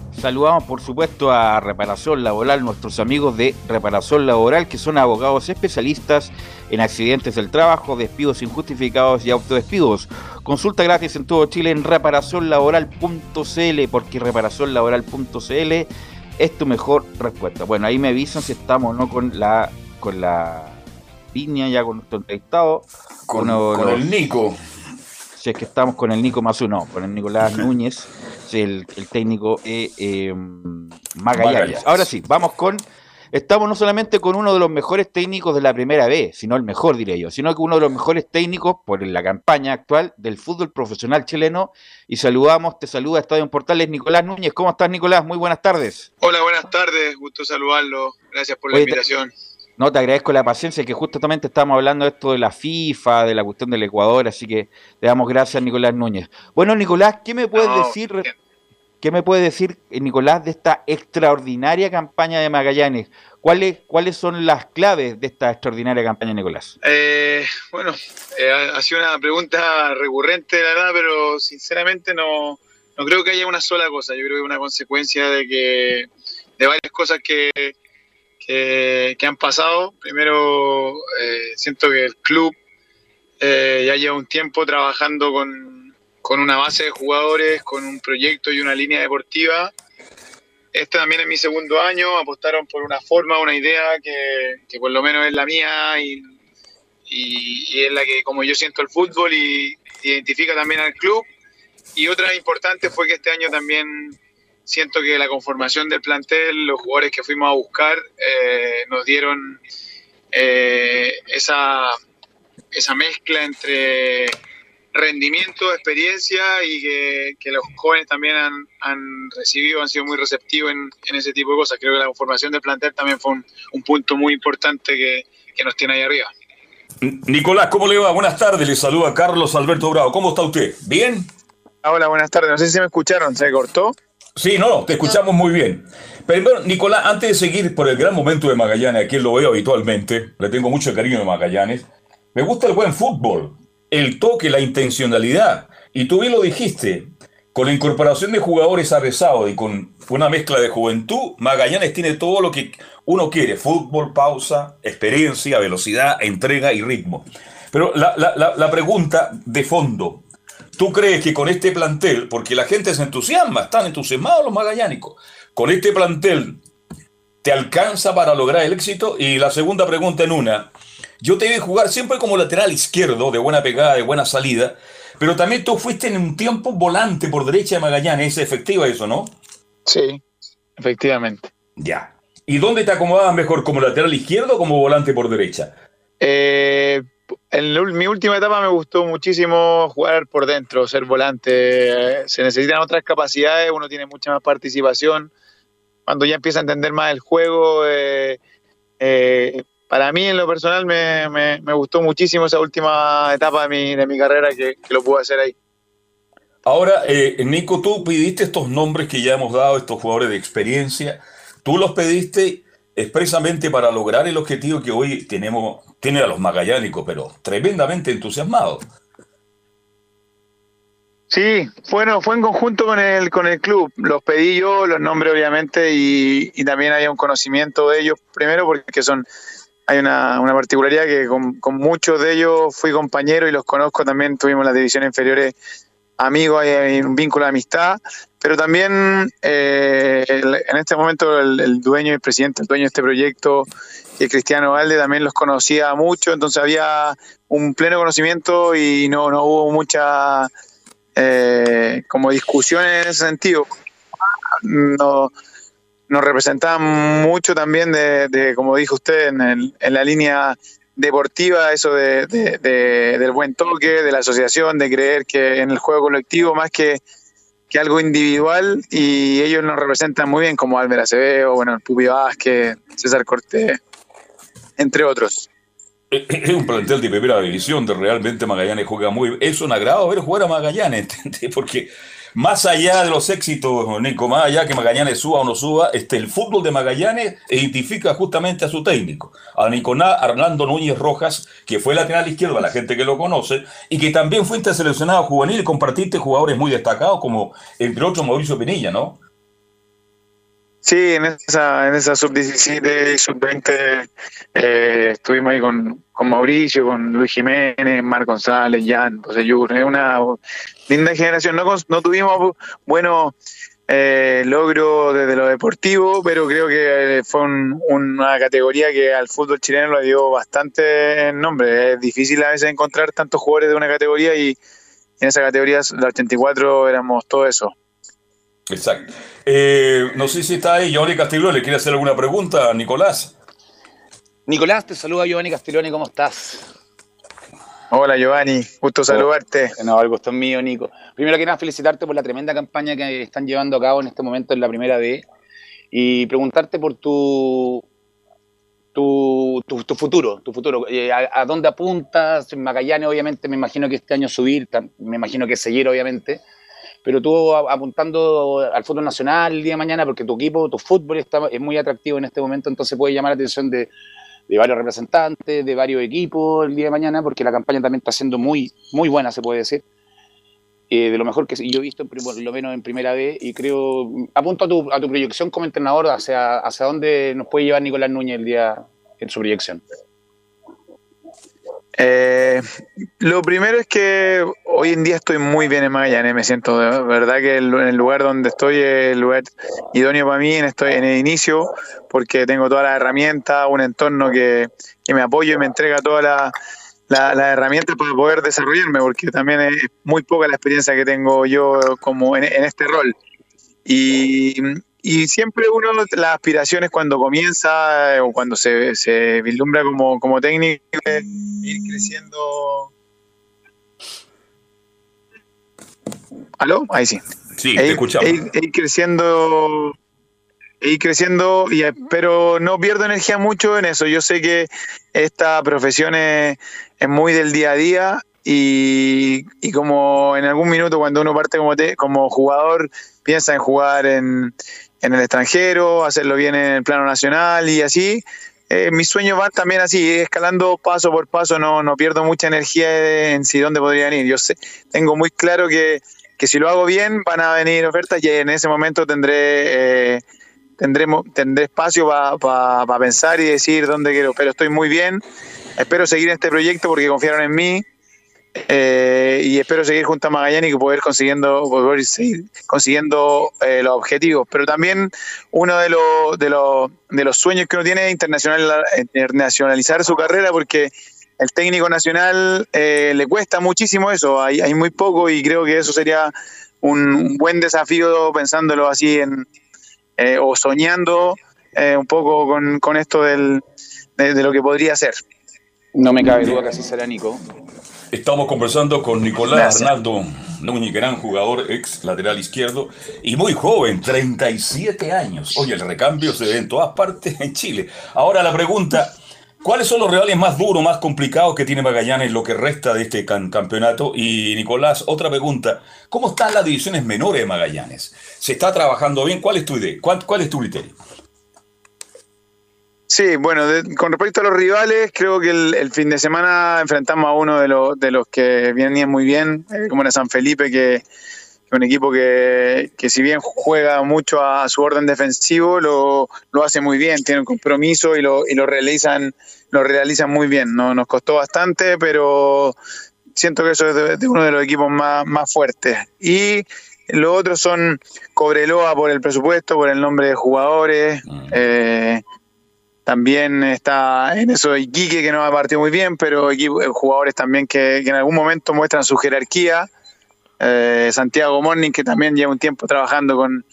saludamos por supuesto a Reparación Laboral, nuestros amigos de Reparación Laboral, que son abogados especialistas en accidentes del trabajo, despidos injustificados y autodespidos. Consulta gratis en todo Chile en reparacionlaboral.cl, porque reparacionlaboral.cl es tu mejor respuesta. Bueno, ahí me avisan si estamos no con la con la línea ya con nuestro entrevistado. Con, uno de con los- el Nico. si es que estamos con el Nico más uno, con el Nicolás Núñez, el, el técnico eh, eh, Magallanes. Magallanes. Ahora sí, vamos con. Estamos no solamente con uno de los mejores técnicos de la primera vez, sino el mejor, diré yo, sino que uno de los mejores técnicos por la campaña actual del fútbol profesional chileno. Y saludamos, te saluda Estadio en Portales, Nicolás Núñez. ¿Cómo estás, Nicolás? Muy buenas tardes. Hola, buenas tardes, gusto saludarlo. Gracias por la Oye, te- invitación. No, te agradezco la paciencia, que justamente estamos hablando de esto de la FIFA, de la cuestión del Ecuador, así que le damos gracias a Nicolás Núñez. Bueno, Nicolás, ¿qué me puedes No, decir? ¿Qué me puede decir, eh, Nicolás, de esta extraordinaria campaña de Magallanes? ¿Cuáles, ¿Cuáles son las claves de esta extraordinaria campaña, Nicolás? Eh, bueno, eh, ha ha sido una pregunta recurrente, la verdad, pero sinceramente no, no creo que haya una sola cosa. Yo creo que es una consecuencia de que de varias cosas que, que, han pasado. Primero, eh, siento que el club eh, ya lleva un tiempo trabajando con, con una base de jugadores, con un proyecto y una línea deportiva. Este también es mi segundo año, apostaron por una forma, una idea que, que por lo menos es la mía y, y- y es la que como yo siento el fútbol y identifica también al club. Y otra importante fue que este año también siento que la conformación del plantel, los jugadores que fuimos a buscar, eh, nos dieron eh, esa, esa mezcla entre rendimiento, experiencia y que, que los jóvenes también han, han recibido, han sido muy receptivos en, en ese tipo de cosas. Creo que la conformación del plantel también fue un, un punto muy importante que, que nos tiene ahí arriba. Nicolás, ¿cómo le va? Buenas tardes, le saluda Carlos Alberto Bravo. ¿Cómo está usted? ¿Bien? Hola, buenas tardes. No sé si me escucharon, ¿se cortó? Sí, no, te escuchamos muy bien. Pero Nicolás, antes de seguir por el gran momento de Magallanes, a quien lo veo habitualmente, le tengo mucho cariño a Magallanes, me gusta el buen fútbol, el toque, la intencionalidad. Y tú bien lo dijiste, con la incorporación de jugadores avesados y con una mezcla de juventud, Magallanes tiene todo lo que uno quiere, fútbol, pausa, experiencia, velocidad, entrega y ritmo. Pero la- la- la pregunta de fondo, ¿Tú crees que con este plantel, porque la gente se entusiasma, están entusiasmados los magallánicos, con este plantel te alcanza para lograr el éxito? Y la segunda pregunta en una, yo te vi jugar siempre como lateral izquierdo, de buena pegada, de buena salida, pero también tú fuiste en un tiempo volante por derecha de Magallanes, es efectiva eso, ¿no? Sí, efectivamente. Ya. ¿Y dónde te acomodabas mejor, como lateral izquierdo o como volante por derecha? Eh, en mi última etapa me gustó muchísimo jugar por dentro, ser volante. Se necesitan otras capacidades, uno tiene mucha más participación. Cuando ya empieza a entender más el juego, eh, eh, para mí en lo personal me, gustó muchísimo esa última etapa de mi, de mi carrera que, lo pude hacer ahí. Ahora, eh, Nico, tú pediste estos nombres que ya hemos dado, estos jugadores de experiencia. Tú los pediste expresamente para lograr el objetivo que hoy tenemos, tiene a los magallánicos, pero tremendamente entusiasmados. Sí, bueno, fue en conjunto con el, con el club. Los pedí yo, los nombres obviamente, y, y también había un conocimiento de ellos, primero porque son, hay una, una particularidad que con, con muchos de ellos fui compañero y los conozco también, tuvimos las divisiones inferiores amigos, hay un vínculo de amistad, pero también eh, en este momento el, el dueño el presidente, el dueño de este proyecto, es Cristiano Valde, también los conocía mucho, entonces había un pleno conocimiento y no, no hubo mucha eh, como discusión en ese sentido. No, nos representaban mucho también de, como dijo usted, en, la línea deportiva, eso de- del buen toque, de la asociación, de creer que en el juego colectivo más que, que algo individual y ellos nos representan muy bien como Álvaro Acevedo, bueno, Pupi Vázquez, César Cortés, entre otros. Es un plantel de primera división, de realmente Magallanes juega muy bien. Es un agrado ver jugar a Magallanes. Porque más allá de los éxitos, Nico, más allá que Magallanes suba o no suba, este, el fútbol de Magallanes identifica justamente a su técnico, a Nicolás Arnaldo Núñez Rojas, que fue lateral izquierdo, la gente que lo conoce, y que también fue interseleccionado juvenil y compartiste jugadores muy destacados, como entre otros Mauricio Pinilla, ¿no? Sí, en esa, en esa sub-17 y sub-20 eh, estuvimos ahí con, con Mauricio, con Luis Jiménez, Mar González, Jan, José Yur. Es una linda generación. No, no tuvimos buenos eh, logros desde lo deportivo, pero creo que eh, fue un- una categoría que al fútbol chileno le dio bastante nombre. Es difícil a veces encontrar tantos jugadores de una categoría y en esa categoría, la 84, éramos todo eso. Exacto. Eh, no sé si está ahí Giovanni Castillo, ¿le quiere hacer alguna pregunta a Nicolás? Nicolás, te saluda Giovanni Castelloni, ¿cómo estás? Hola Giovanni, gusto saludarte. No, el gusto es mío, Nico. Primero que nada, felicitarte por la tremenda campaña que están llevando a cabo en este momento en la primera D y preguntarte por tu tu, tu, tu futuro, tu futuro. Eh, a, a dónde apuntas? En Magallanes, obviamente, me imagino que este año subir, me imagino que seguir, obviamente. Pero tú apuntando al fútbol nacional el día de mañana, porque tu equipo, tu fútbol está, es muy atractivo en este momento, entonces puede llamar la atención de, de varios representantes, de varios equipos el día de mañana, porque la campaña también está siendo muy, muy buena, se puede decir. Eh, de lo mejor que yo he visto, por lo menos en primera vez, y creo, apunto a tu, a tu proyección como entrenador, hacia, hacia dónde nos puede llevar Nicolás Núñez el día en su proyección. Eh, lo primero es que hoy en día estoy muy bien en Magallanes, me siento de verdad que el, el lugar donde estoy es el lugar idóneo para mí, en, estoy en el inicio, porque tengo todas las herramientas, un entorno que, me apoya y me entrega todas las la, las herramientas para poder desarrollarme, porque también es muy poca la experiencia que tengo yo como en, en este rol. Y, y siempre uno, las aspiraciones cuando comienza eh, o cuando se, se vislumbra como, como técnico, es ir creciendo. ¿Aló? Ahí sí. Sí, E te ir- escuchamos. e ir- e ir creciendo e ir creciendo, y, eh, pero no pierdo energía mucho en eso. Yo sé que esta profesión es, es muy del día a día y, y como en algún minuto cuando uno parte como, te- como jugador piensa en jugar en, en el extranjero, hacerlo bien en el plano nacional y así. eh, mis sueños van también así, escalando paso por paso, no, no pierdo mucha energía en si dónde podrían ir. Yo sé, tengo muy claro que, que si lo hago bien van a venir ofertas y en ese momento tendré eh, tendremos tendré espacio para pensar y decir dónde quiero. Pero estoy muy bien, espero seguir este proyecto porque confiaron en mí eh, y espero seguir junto a Magallanes y poder consiguiendo poder seguir consiguiendo eh, los objetivos. Pero también uno de los de los de los sueños que uno tiene es internacional, internacionalizar su carrera porque el técnico nacional eh, le cuesta muchísimo eso, hay, muy poco y creo que eso sería un, buen desafío pensándolo así en eh, o soñando eh, un poco con, con esto del, de, de lo que podría ser. No me cabe duda que así será, Nico. Estamos conversando con Nicolás Gracias. Arnaldo Núñez, gran jugador, ex lateral izquierdo y muy joven, 37 años. Oye, el recambio se ve en todas partes en Chile. Ahora la pregunta, ¿cuáles son los rivales más duros, más complicados que tiene Magallanes lo que resta de este campeonato? Y Nicolás, otra pregunta, ¿cómo están las divisiones menores de Magallanes? ¿Se está trabajando bien? ¿Cuál es tu idea? ¿Cuál, cuál es tu criterio? Sí, bueno, de- con respecto a los rivales, creo que el, el fin de semana enfrentamos a uno de los, de los que venían muy bien, eh, como era San Felipe, que que un equipo que, que si bien juega mucho a, su orden defensivo, lo, lo hace muy bien, tiene un compromiso y lo, y lo realizan lo realizan muy bien. No, nos costó bastante, pero siento que eso es de, de uno de los equipos más, más fuertes. Y los otros son Cobreloa por el presupuesto, por el nombre de jugadores. eh, también está en eso Iquique, que no ha partido muy bien, pero eh, jugadores también que, que en algún momento muestran su jerarquía. Eh, Santiago Morning, que también lleva un tiempo trabajando con,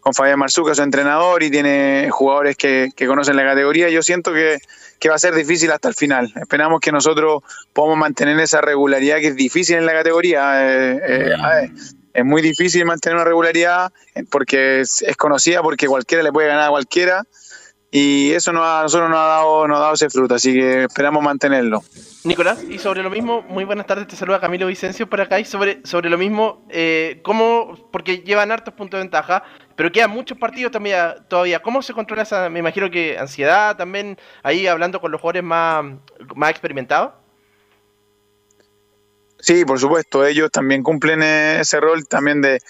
con Fabián Marzuca, su entrenador, y tiene jugadores que, que conocen la categoría. Yo siento que, que va a ser difícil hasta el final. Esperamos que nosotros podamos mantener esa regularidad que es difícil en la categoría. Eh, eh, eh, es muy difícil mantener una regularidad porque es, es conocida, porque cualquiera le puede ganar a cualquiera. Y eso no a nosotros nos ha, dado, nos ha dado ese fruto, así que esperamos mantenerlo. Nicolás, y sobre lo mismo, muy buenas tardes, te saluda Camilo Vicencio por acá, y sobre, sobre lo mismo, eh, ¿cómo, porque llevan hartos puntos de ventaja, pero quedan muchos partidos también todavía, ¿cómo se controla esa, me imagino que ansiedad también, ahí hablando con los jugadores más, más experimentados? Sí, por supuesto, ellos también cumplen eh, ese rol también de,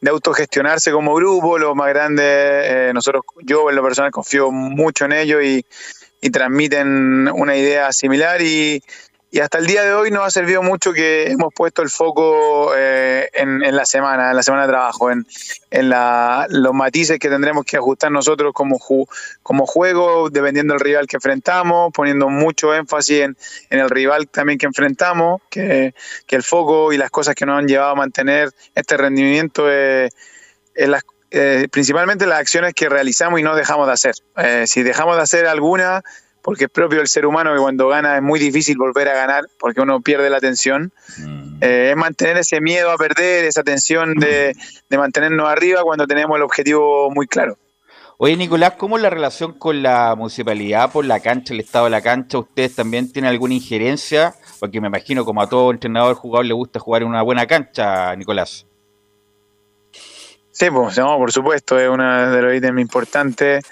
de autogestionarse como grupo, los más grandes, eh, nosotros, yo en lo personal confío mucho en ellos y transmiten una idea similar y, y hasta el día de hoy nos ha servido mucho que hemos puesto el foco eh, en, la semana, en la semana de trabajo, en, en la, los matices que tendremos que ajustar nosotros como, ju, como juego, dependiendo del rival que enfrentamos, poniendo mucho énfasis en, el rival también que enfrentamos, que, el foco y las cosas que nos han llevado a mantener este rendimiento eh, en las eh, principalmente las acciones que realizamos y no dejamos de hacer. Eh, si dejamos de hacer alguna, porque es propio del ser humano que cuando gana es muy difícil volver a ganar porque uno pierde la atención. Mm. Eh, es mantener ese miedo a perder, esa tensión de, de, mantenernos arriba cuando tenemos el objetivo muy claro. Oye, Nicolás, ¿cómo es la relación con la municipalidad por la cancha, el estado de la cancha? ¿Ustedes también tienen alguna injerencia? Porque me imagino como a todo entrenador, jugador le gusta jugar en una buena cancha, Nicolás. Sí, pues, no, por supuesto, es uno de los ítems importantes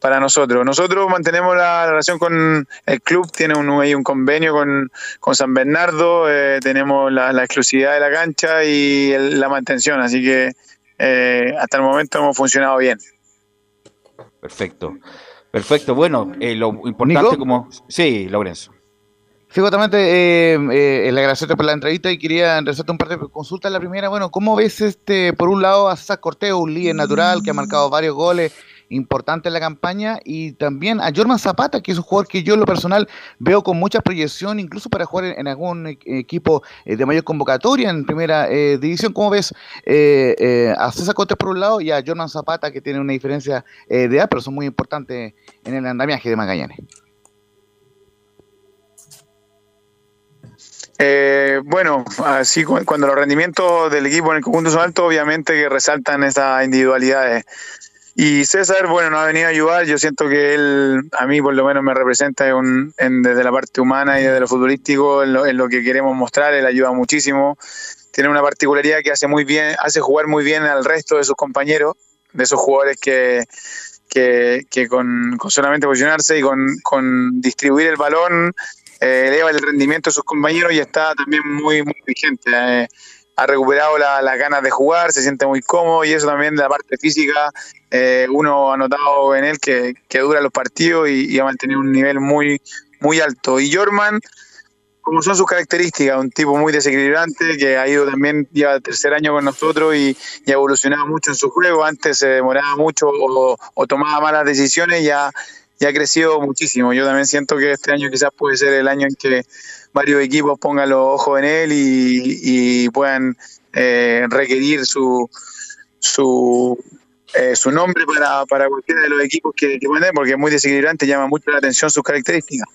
para nosotros. Nosotros mantenemos la, relación con el club, tiene un, hay un convenio con, con San Bernardo, eh, tenemos la, la, exclusividad de la cancha y el, la mantención, así que eh, hasta el momento hemos funcionado bien. Perfecto, perfecto. Bueno, eh, lo importante ¿Nico? como... Sí, Lorenzo. Sí, justamente, eh, eh, le agradecerte por la entrevista y quería realizarte un par de consultas. La primera, bueno, ¿cómo ves este, por un lado, a César Corteo, un líder natural que ha marcado varios goles importantes en la campaña, y también a Jorman Zapata, que es un jugador que yo en lo personal veo con mucha proyección, incluso para jugar en, algún equipo eh, de mayor convocatoria en primera eh, división? ¿Cómo ves eh, a César Corteo por un lado y a Jorman Zapata, que tiene una diferencia de edad, pero son muy importantes en el andamiaje de Magallanes? Eh, bueno, así cuando los rendimientos del equipo en el conjunto son altos, obviamente que resaltan esas individualidades. Y César, bueno, nos ha venido a ayudar. Yo siento que él, a mí por lo menos, me representa un, en, desde la parte humana y desde lo futbolístico, en lo, en que queremos mostrar. Él ayuda muchísimo. Tiene una particularidad que hace muy bien, hace jugar muy bien al resto de sus compañeros, de esos jugadores que, que, que con, con, solamente posicionarse y con, con distribuir el balón eh, eleva el rendimiento de sus compañeros y está también muy, muy vigente. Eh, ha recuperado las la ganas de jugar, se siente muy cómodo y eso también de la parte física, eh, uno ha notado en él que, dura los partidos y, y, ha mantenido un nivel muy, muy alto. Y Jorman, como son sus características, un tipo muy desequilibrante que ha ido también, lleva tercer año con nosotros y, y ha evolucionado mucho en su juego. Antes se demoraba mucho o tomaba malas decisiones, ya y ha crecido muchísimo. Yo también siento que este año quizás puede ser el año en que varios equipos pongan los ojos en él y, puedan eh, requerir su, su, eh, su nombre para, para cualquiera de los equipos que, que pueden porque es muy desequilibrante, llama mucho la atención sus características.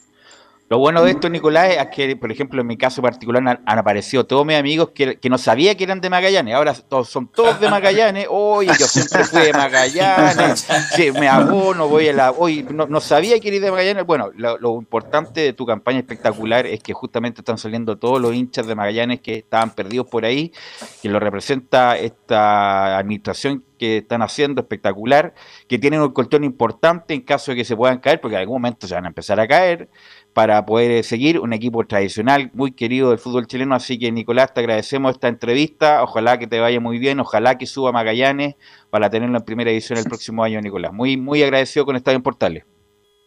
Lo bueno de esto, Nicolás, es que, por ejemplo, en mi caso particular han, han aparecido todos mis amigos que, que, no sabía que eran de Magallanes. Ahora todos, son todos de Magallanes. Hoy yo siempre fui de Magallanes. Sí, me abono, voy a la. Hoy no, no, sabía que eres de Magallanes. Bueno, lo, lo, importante de tu campaña espectacular es que justamente están saliendo todos los hinchas de Magallanes que estaban perdidos por ahí, que lo representa esta administración que están haciendo espectacular, que tienen un colchón importante en caso de que se puedan caer, porque en algún momento se van a empezar a caer para poder seguir un equipo tradicional muy querido del fútbol chileno. Así que, Nicolás, te agradecemos esta entrevista. Ojalá que te vaya muy bien. Ojalá que suba Magallanes para tenerlo en primera edición el próximo año, Nicolás. Muy, muy agradecido con Estadio en Portales.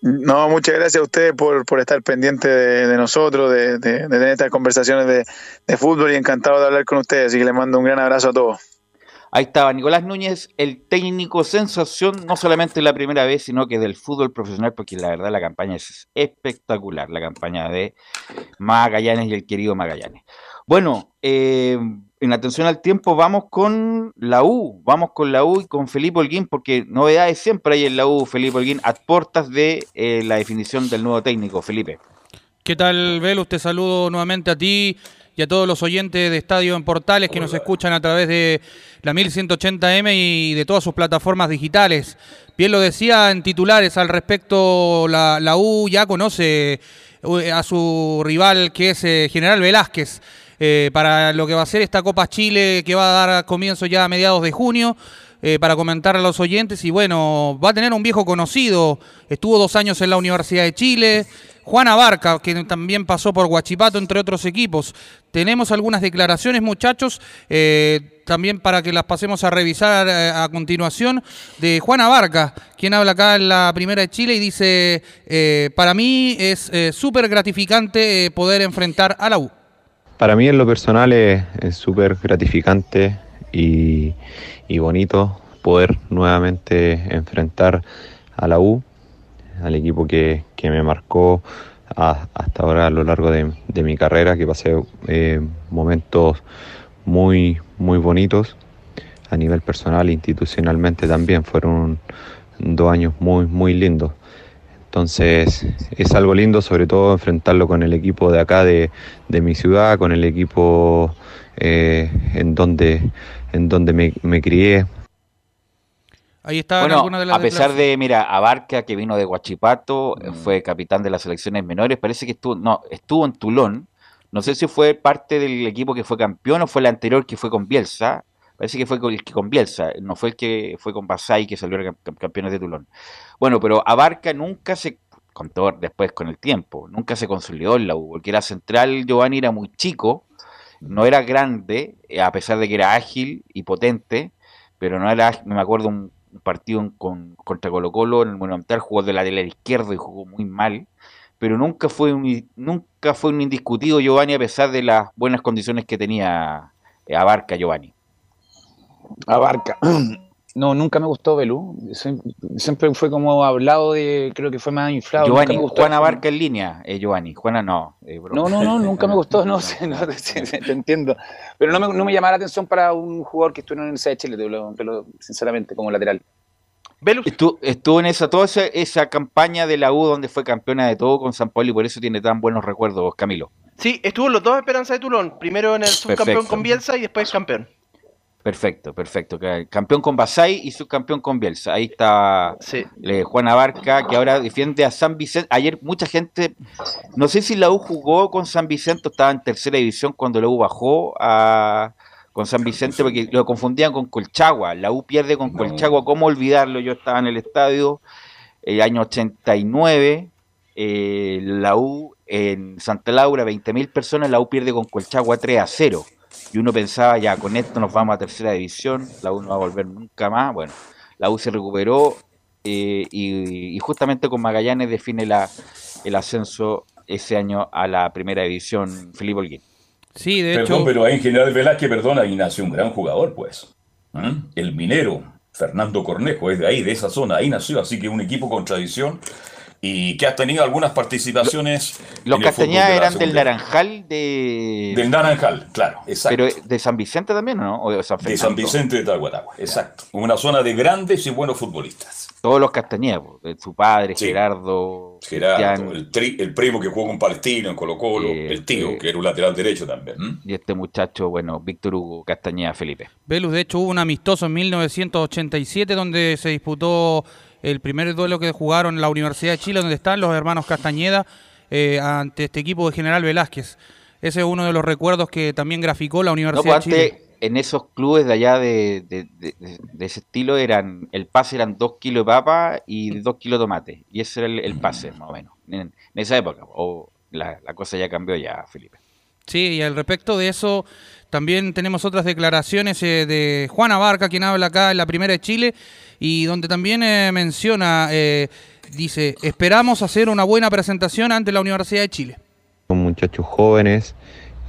No, muchas gracias a ustedes por, por estar pendiente de, de nosotros, de, de, de, tener estas conversaciones de, de fútbol y encantado de hablar con ustedes. Así que les mando un gran abrazo a todos. Ahí estaba Nicolás Núñez, el técnico sensación, no solamente la primera vez, sino que del fútbol profesional, porque la verdad la campaña es espectacular, la campaña de Magallanes y el querido Magallanes. Bueno, eh, en atención al tiempo vamos con la U, vamos con la U y con Felipe Holguín, porque novedades siempre hay en la U, Felipe Holguín, a puertas de eh, la definición del nuevo técnico, Felipe. ¿Qué tal, Velus? Te saludo nuevamente a ti y a todos los oyentes de Estadio en Portales que nos escuchan a través de la 1180M y de todas sus plataformas digitales. Bien lo decía en titulares al respecto, la, la U ya conoce eh, a su rival que es eh, General Velázquez. eh, para lo que va a ser esta Copa Chile que va a dar comienzo ya a mediados de junio. eh, para comentar a los oyentes y bueno, va a tener un viejo conocido, estuvo dos años en la Universidad de Chile, Juan Abarca, que también pasó por Guachipato, entre otros equipos. Tenemos algunas declaraciones, muchachos, eh, también para que las pasemos a revisar eh, a continuación, de Juan Abarca, quien habla acá en la Primera de Chile y dice, eh, para mí es súper gratificante poder enfrentar a la U. Para mí en lo personal es súper gratificante y bonito poder nuevamente enfrentar a la U, al equipo que, que me marcó hasta ahora a lo largo de, de mi carrera, que pasé eh, momentos muy, muy bonitos a nivel personal e institucionalmente también. Fueron dos años muy, muy lindos. Entonces es algo lindo, sobre todo enfrentarlo con el equipo de acá, de, de mi ciudad, con el equipo eh, en donde, en donde me, me crié. Ahí está Bueno, algunas de las a pesar de, mira, Abarca, que vino de Guachipato, Mm. eh, fue capitán de las selecciones menores, parece que estuvo, no, estuvo en Tulón. No sé si fue parte del equipo que fue campeón o fue el anterior que fue con Bielsa. Parece que fue con el que con Bielsa, no fue el que fue con Basay que cam- campeones de Tulón. Bueno, pero Abarca nunca se, con todo, después con el tiempo, nunca se consolidó en la U, porque era central, Giovanni era muy chico, no era grande, eh, a pesar de que era ágil y potente, pero no era, me acuerdo un partido con, contra Colo Colo en el Monumental, jugó de lateral izquierdo y jugó muy mal, pero nunca fue un, nunca fue un indiscutido Giovanni a pesar de las buenas condiciones que tenía eh, Abarca Giovanni. Abarca. No, nunca me gustó Belú. Siem- Siempre fue como hablado de, creo que fue más inflado. nunca Giovanni, me gustó. Juan Abarca en línea, eh, Giovanni, Juana no. eh. No, no, no, nunca me gustó, no sé, no, te entiendo. Pero no me, no me llamaba la atención para un jugador que estuvo en la Universidad de Chile, te lo- te lo- sinceramente, como lateral. Estuvo, estuvo en esa, toda esa, esa campaña de la U donde fue campeona de todo con San Paulo y por eso tiene tan buenos recuerdos, Camilo. Sí, estuvo en los dos Esperanza de Tulón. Primero en el subcampeón Perfecto. con Bielsa y después campeón. Perfecto, perfecto. Campeón con Basay y subcampeón con Bielsa. Ahí está eh, Juan Abarca, que ahora defiende a San Vicente. Ayer mucha gente, no sé si la U jugó con San Vicente o estaba en tercera división cuando la U bajó a, con San Vicente, porque lo confundían con Colchagua. La U pierde con Colchagua, ¿cómo olvidarlo? Yo estaba en el estadio el año 89. eh, la U en Santa Laura, 20.000 personas, la U pierde con Colchagua 3 a 0. Y uno pensaba, ya, con esto nos vamos a tercera división, la U no va a volver nunca más. Bueno, la U se recuperó eh, y, y justamente con Magallanes define la, el ascenso ese año a la primera división, Felipe Holguín. Sí, de Perdón, hecho. pero ahí en General Velázquez, perdón, ahí nació un gran jugador, pues. ¿Mm? El minero, Fernando Cornejo, es de ahí, de esa zona, ahí nació, así que un equipo con tradición y que ha tenido algunas participaciones. Los Castañeda eran del. Naranjal de... Del Naranjal, claro, exacto. Pero de San Vicente también, ¿no? O de San de Fernando. San Vicente de Tahuatahua, exacto. Una zona de grandes y buenos futbolistas. Todos los Castañeda, de su padre, Gerardo, Gerardo, el, tri- el primo que jugó con Palestino en Colo Colo, Eh, el tío, eh, que era un lateral derecho también. y este muchacho, bueno, Víctor Hugo Castañeda Felipe. Velus, de hecho, hubo un amistoso en 1987 donde se disputó el primer duelo que jugaron en la Universidad de Chile, donde están los hermanos Castañeda eh, ante este equipo de General Velázquez. Ese es uno de los recuerdos que también graficó la No, Universidad pues de Chile. antes en esos clubes de allá de, de- de- de- de ese estilo eran, el pase eran dos kilos de papa y dos kilos de tomate. Y ese era el, el pase, más o menos, en, en esa época. O la, la cosa ya cambió ya, Felipe. Sí, y al respecto de eso, también tenemos otras declaraciones eh, de Juan Abarca, quien habla acá en la Primera de Chile, y donde también eh, menciona, eh, dice, esperamos hacer una buena presentación ante la Universidad de Chile. Son muchachos jóvenes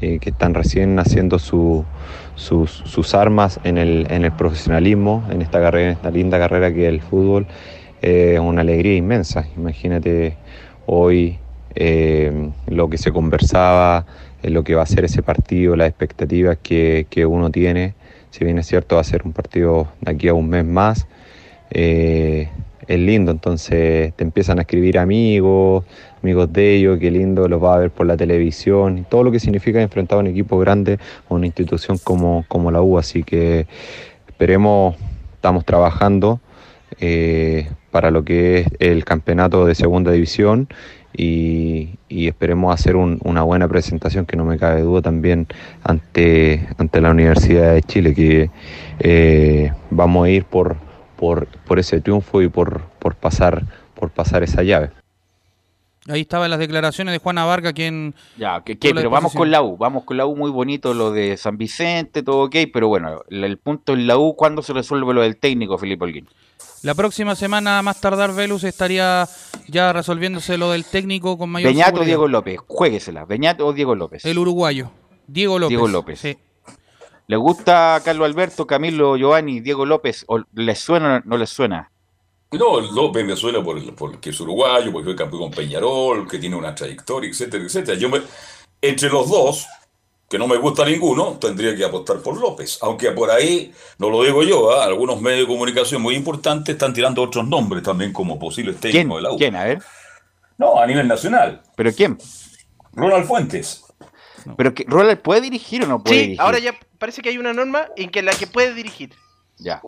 eh, que están recién haciendo su- sus, sus armas en el, en el profesionalismo, en esta carrera, en esta linda carrera que es el fútbol. Es una alegría inmensa. Imagínate hoy lo que se conversaba lo que va a ser ese partido, las expectativas que, que uno tiene. Si bien es cierto, va a ser un partido de aquí a un mes más. Eh, es lindo, entonces te empiezan a escribir amigos, amigos de ellos, qué lindo, los va a ver por la televisión, todo lo que significa enfrentar a un equipo grande o una institución como, como la U, así que esperemos, estamos trabajando eh, para lo que es el campeonato de segunda división y, esperemos hacer un- una buena presentación que no me cabe duda también ante, ante la Universidad de Chile que eh, vamos a ir por, por, por ese triunfo y por, por pasar por pasar esa llave. Ahí estaban las declaraciones de Juana Varga, quien... Ya, que, pero vamos con la U, vamos con la U, muy bonito lo de San Vicente, todo ok, pero bueno, el, el punto en la U, ¿cuándo se resuelve lo del técnico, Felipe Holguín? La próxima semana, más tardar, Velus estaría ya resolviéndose lo del técnico con mayor Beñato o. Diego López, jueguesela, Beñato o Diego López. El uruguayo. Diego López. Diego López. Sí. ¿Le gusta Carlos Alberto, Camilo, Giovanni, Diego López? ¿O ¿Les suena o no les suena? No, López me suena por, porque es uruguayo, porque fue campeón con Peñarol, que tiene una trayectoria, etcétera, etcétera. Yo me, entre los dos, que no me gusta ninguno, tendría que apostar por López. Aunque por ahí, no lo digo yo, ¿ah? algunos medios de comunicación muy importantes están tirando otros nombres también como posibles ¿Quién? técnicos de la U. ¿Quién? A ver. No, a nivel nacional. ¿Pero quién? Ronald Fuentes. ¿Pero que Roland puede dirigir o no puede Sí, dirigir? ahora ya parece que hay una norma en que la que puede dirigir. Ya.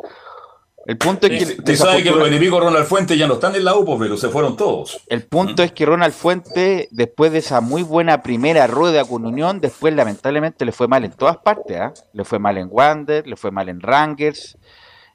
El punto es que... Usted sabe que los enemigos de Ronald Fuentes ya no están en la U, pues, pero se fueron todos. El punto es que Ronald Fuente, después de esa muy buena primera rueda con Unión, después lamentablemente le fue mal en todas partes. ¿ah? Le fue mal en Wander, le fue mal en Rangers.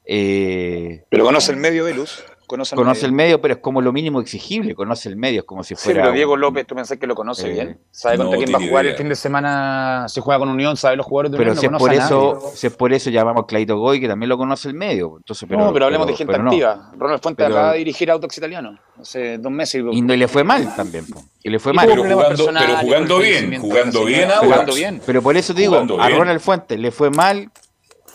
eh, Pero conoce el medio, Velus. Conoce el conoce medio. el medio, pero es como lo mínimo exigible. Conoce el medio, es como si Sí, fuera. pero Diego López, tú pensás que lo conoce Eh, bien. Sabe contra no quién va a jugar idea. el fin de semana. Si juega con Unión, sabe los jugadores de Pero Unión. si es, por a eso, si es por eso llamamos a Claito Goy, que también lo conoce el medio. Entonces, pero, no, pero hablemos pero- de gente pero no. activa. Ronald Fuente Pero- acaba de dirigir Audax Italiano hace dos meses. Y le fue mal también. po. Y le fue mal. Pero jugando- pero jugando bien, jugando bien a Pero-. Pero, pero por eso digo, Jugando a bien. Ronald Fuentes le fue mal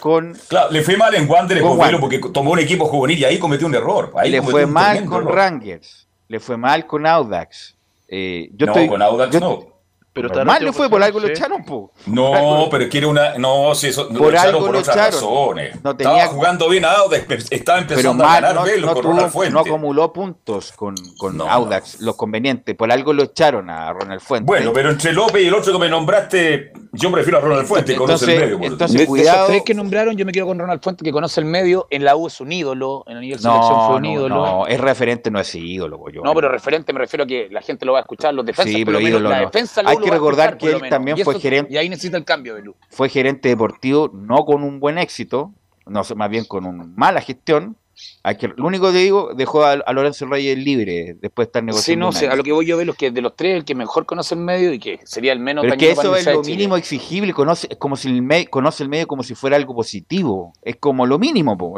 con. Claro, le fue mal en Wander Con Escopelo Wander. porque tomó un equipo juvenil y ahí cometió un error. Ahí le fue mal con error. Rangers. Le fue mal con Audax. Eh, yo no, estoy, con Audax yo- no. Pero Pero mal le fue, por algo lo echaron, po. No, pero quiere una. No, si eso. Por lo echaron algo por lo otras echaron. razones. No tenía- Estaba jugando bien a Audax, estaba Pero empezando a ganar no, velo no con tuvo- Ronald Fuentes. no acumuló puntos con, con Audax, lo conveniente. Por algo lo echaron a Ronald Fuentes. Bueno, pero entre López y el otro que me nombraste, yo prefiero a Ronald Fuentes, conoce el Entonces- medio. por- entonces- de, de cuidado. esos tres que nombraron, yo me quedo con Ronald Fuente, que conoce el medio. En la U es un ídolo. En el nivel selección no, fue un no, ídolo. no, es referente, no es ídolo. yo. No, pero referente me refiero a que la gente lo va a escuchar, los defensas, Sí, pero menos, ídolo la no. defensa lo que recordar que él también Y fue eso- gerente- Y ahí necesita el cambio, Belú. fue gerente deportivo, no con un buen éxito, no más bien con una mala gestión. Hay que, lo único que digo, dejó a, a Lorenzo Reyes libre después de estar Sí, negociando. no sé, año. a lo que voy yo, Belú, es que de los tres, el que mejor conoce el medio y que sería el menos Pero es que eso es lo mínimo exigible, conoce, es como si el me- conoce el medio como si fuera algo positivo. Es como lo mínimo, po.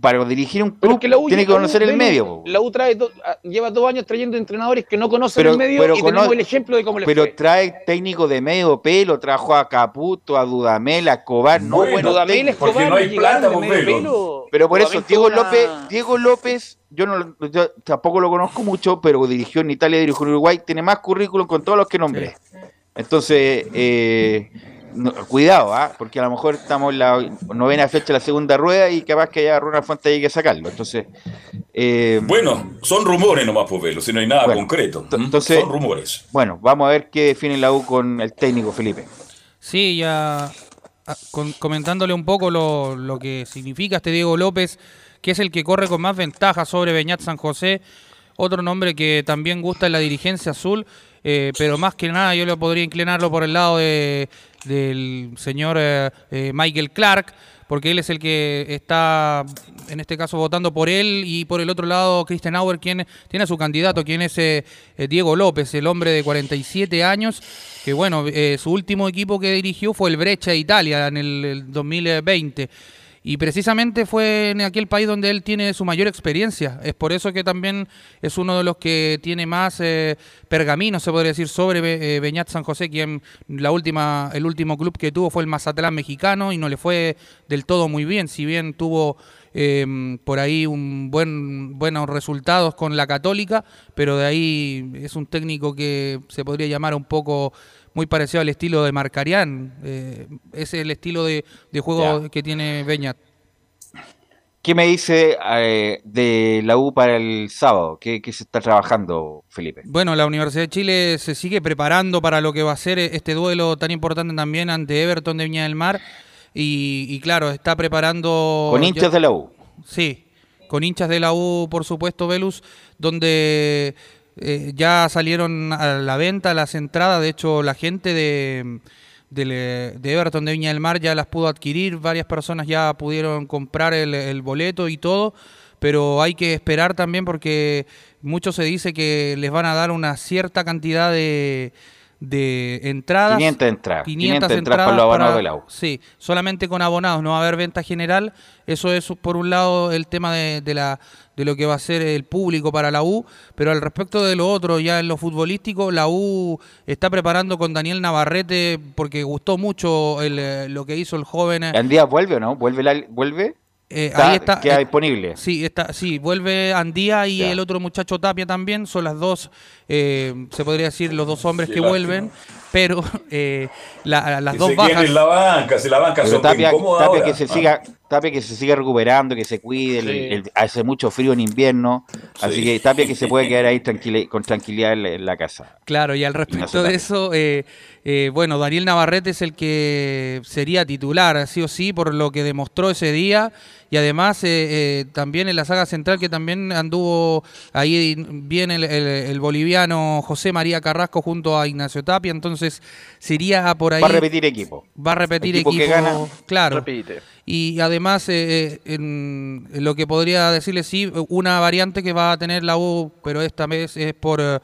Para dirigir un club es que la U, tiene que U, conocer el medio. po. La U trae do- a- lleva dos años trayendo entrenadores que no conocen Pero- el medio pero y tenemos el ejemplo de cómo les Pero fue. trae técnico de medio pelo, trajo a Caputo, a Dudamel, a Escobar, no Bueno, Dudamel. Escobar, no hay no plata, pelo. Pero por eso, Diego una- López, Diego López, yo, no, yo tampoco lo conozco mucho, pero dirigió en Italia, dirigió en Uruguay, tiene más currículum con todos los que nombré. Entonces, eh, no- cuidado, ¿ah? porque a lo mejor estamos en la novena fecha de la segunda rueda y capaz que haya Ronald Fuentes hay que sacarlo. Entonces, eh, Bueno, son rumores nomás, pues, Velo, si no hay nada Bueno, concreto. entonces- son rumores. bueno, vamos a ver qué define la U con el técnico Felipe. Sí, ya con- comentándole un poco lo, lo que significa este Diego López, que es el que corre con más ventaja sobre Beñat San José, otro nombre que también gusta en la dirigencia azul, eh, pero más que nada yo le podría inclinarlo por el lado de, del señor eh, eh, Michael Clark, porque él es el que está, en este caso, votando por él, y por el otro lado, Christian Auer, quien tiene a su candidato, quien es eh, eh, Diego López, el hombre de 47 años, que bueno, eh, su último equipo que dirigió fue el Breccia Italia en el, el 2020. Y precisamente fue en aquel país donde él tiene su mayor experiencia. Es por eso que también es uno de los que tiene más eh, pergaminos, se podría decir, sobre eh, Beñat San José, quien la última, el último club que tuvo fue el Mazatlán mexicano y no le fue del todo muy bien. Si bien tuvo eh, por ahí un buen buenos resultados con la Católica, pero de ahí es un técnico que se podría llamar un poco muy parecido al estilo de Marcarián. Eh, ese es el estilo de, de juego Ya. que tiene Beñat. ¿Qué me dice eh, de la U para el sábado? ¿Qué, qué se está trabajando, Felipe? Bueno, la Universidad de Chile se sigue preparando para lo que va a ser este duelo tan importante también ante Everton de Viña del Mar. Y, y claro, está preparando... Con hinchas de la U. Sí, con hinchas de la U, por supuesto, Velus, donde eh, ya salieron a la venta las entradas. De hecho, la gente de, de, de Everton de Viña del Mar ya las pudo adquirir. Varias personas ya pudieron comprar el, el boleto y todo. Pero hay que esperar también porque mucho se dice que les van a dar una cierta cantidad de, de entradas. 500 entradas. 500 500 entradas para los abonados de la U. Sí, solamente con abonados, no va a haber venta general. Eso es por un lado el tema de, de la de lo que va a ser el público para la U, pero al respecto de lo otro, ya en lo futbolístico, la U está preparando con Daniel Navarrete porque gustó mucho el, eh, lo que hizo el joven. eh, ¿Andía vuelve o no? ¿Vuelve? La, vuelve? Eh, Está- ahí está. queda eh, disponible. Sí, está, sí, vuelve Andía y Ya. el otro muchacho Tapia también. Son las dos, eh, se podría decir, los dos hombres que lástima. vuelven. Pero eh, la- las Que dos se bajas. en la banca, si la banca Pero son Tapia, que se Ah. siga, Tapia que se siga recuperando, que se cuide, el- Sí. el- hace mucho frío en invierno, así Sí. que Tapia que se puede quedar ahí tranquila- con tranquilidad en la, en la casa. Claro, y al respecto de eso, eh, eh, bueno, Daniel Navarrete es el que sería titular, sí o sí, por lo que demostró ese día. Y además, eh, eh, también en la saga central, que también anduvo ahí bien el, el- el boliviano José María Carrasco junto a Ignacio Tapia. Entonces, sería por ahí. Va a repetir equipo. Va a repetir Equipo equipo. que gana, claro. repite. Y además, eh, eh, en lo que podría decirle, sí, una variante que va a tener la U, pero esta vez es por, eh,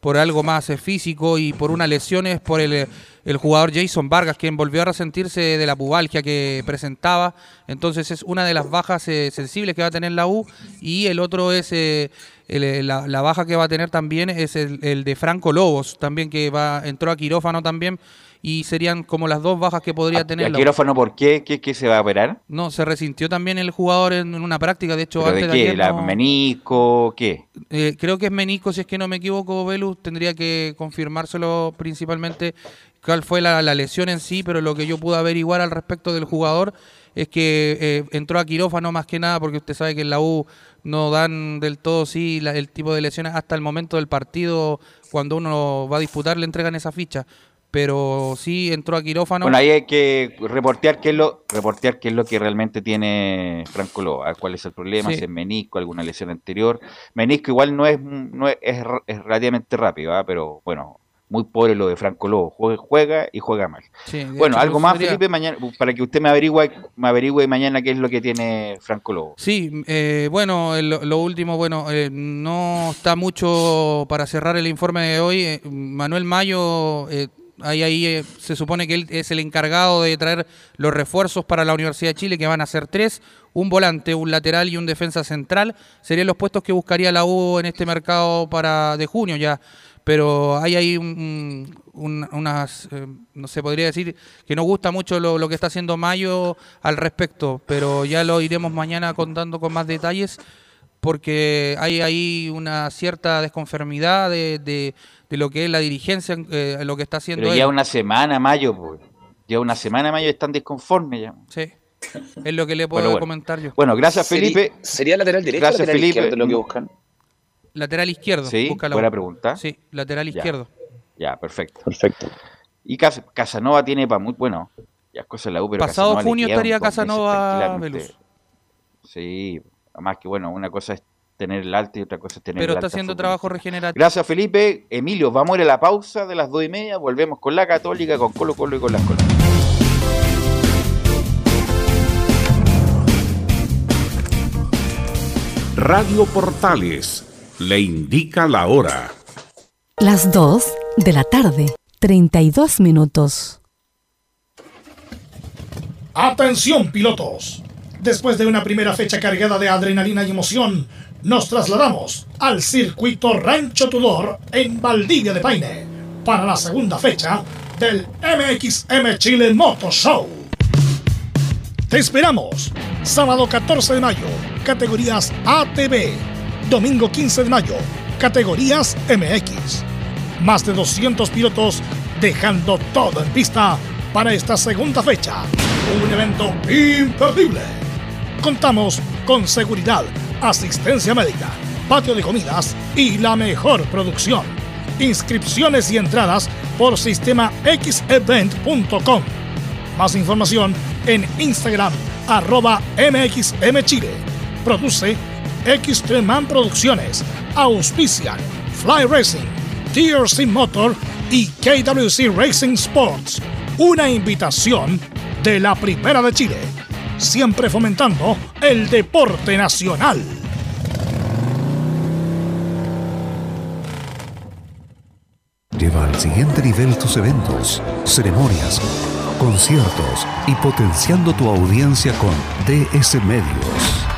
por algo más eh, físico y por una lesión es por el, el jugador Jason Vargas, quien volvió a resentirse de la pubalgia que presentaba. Entonces es una de las bajas eh, sensibles que va a tener la U. Y el otro es eh, el, eh, la, la baja que va a tener también es el, el de Franco Lobos, también que va entró a quirófano también. Y serían como las dos bajas que podría tener ¿El la U. quirófano por qué? ¿Qué, qué se va a operar? No, se resintió también el jugador en, en una práctica. De hecho, ¿Pero antes de de qué? ayer ¿La no- menisco? ¿Qué? eh, creo que es menisco, si es que no me equivoco, Velus. Tendría que confirmárselo principalmente cuál fue la, la lesión en sí, pero lo que yo pude averiguar al respecto del jugador es que eh, entró a quirófano más que nada, porque usted sabe que en la U no dan del todo sí la- el tipo de lesiones hasta el momento del partido, cuando uno va a disputar le entregan esa ficha. Pero sí entró a quirófano. Bueno, ahí hay que reportear qué es lo, reportear qué es lo que realmente tiene Franco Lobo, a cuál es el problema, Sí. si es menisco, alguna lesión anterior. Menisco igual no es, no es, es relativamente rápido, ¿ah? pero bueno, muy pobre lo de Franco Lobo, juega, juega y juega mal. Sí, Bueno, hecho, algo más, sería- Felipe, mañana, para que usted me averigüe, me averigüe mañana qué es lo que tiene Franco Lobo. Sí, eh, bueno, el- lo último, bueno, eh, no está mucho para cerrar el informe de hoy. Eh, Manuel Mayo, eh, ahí, ahí eh, se supone que él es el encargado de traer los refuerzos para la Universidad de Chile, que van a ser tres, un volante, un lateral y un defensa central. Serían los puestos que buscaría la U en este mercado para de junio ya. Pero hay ahí un- un- unas, eh, no se podría decir que nos gusta mucho lo, lo que está haciendo Mayo al respecto, pero ya lo iremos mañana contando con más detalles porque hay ahí una cierta desconformidad de, de- de lo que es la dirigencia, eh, lo que está haciendo Pero él. ya una semana, Mayo, pues. Ya una semana, Mayo, están disconformes ya. Sí, es lo que le puedo Bueno, bueno. comentar yo. Bueno, gracias, Felipe. ¿Sería lateral derecho Gracias, lateral Felipe. lo que buscan? Lateral izquierdo, Sí, busca la buena pregunta. Sí, lateral izquierdo. Ya, perfecto. Perfecto. Y Cas- Casanova tiene para muy bueno. Ya es cosa de la U, pero Pasado Casanova junio estaría Casanova. Velus. Sí, además que bueno, una cosa es tener el alta y otra cosa es tener Pero el está alta haciendo trabajo regenerativo. Gracias, Felipe. Emilio, vamos a ir a la pausa de las dos y media. Volvemos con la Católica, con Colo Colo y con las Colonias. Radio Portales le indica la hora. Las 2 de la tarde, 32 minutos. Atención pilotos. Después de una primera fecha cargada de adrenalina y emoción, nos trasladamos al circuito Rancho Tudor en Valdivia de Paine para la segunda fecha del MXM Chile Moto Show. Te esperamos. Sábado 14 de mayo, categorías ATV. Domingo 15 de mayo, categorías MX. Más de 200 pilotos dejando todo en pista para esta segunda fecha. Un evento imperdible. Contamos con seguridad, asistencia médica, patio de comidas y la mejor producción. Inscripciones y entradas por sistema xevent.com. Más información en Instagram arroba mxmchile. Produce Xtreman Producciones. Auspician Fly Racing, TRC Motor y KWC Racing Sports. Una invitación de la Primera de Chile. Siempre fomentando el deporte nacional. Lleva al siguiente nivel tus eventos, ceremonias, conciertos y potenciando tu audiencia con DS Medios.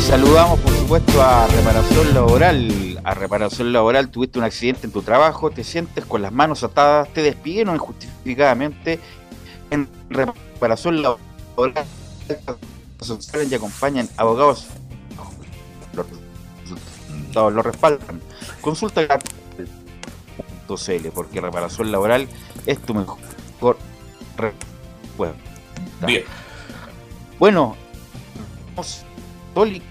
Y saludamos, por supuesto, a Reparación Laboral. A Reparación Laboral, tuviste un accidente en tu trabajo, te sientes con las manos atadas, te despidieron injustificadamente. En Reparación Laboral, y acompañan abogados, los resultados lo respaldan. Consulta CL, porque reparación laboral es tu mejor respuesta. Bien. Bueno, católica.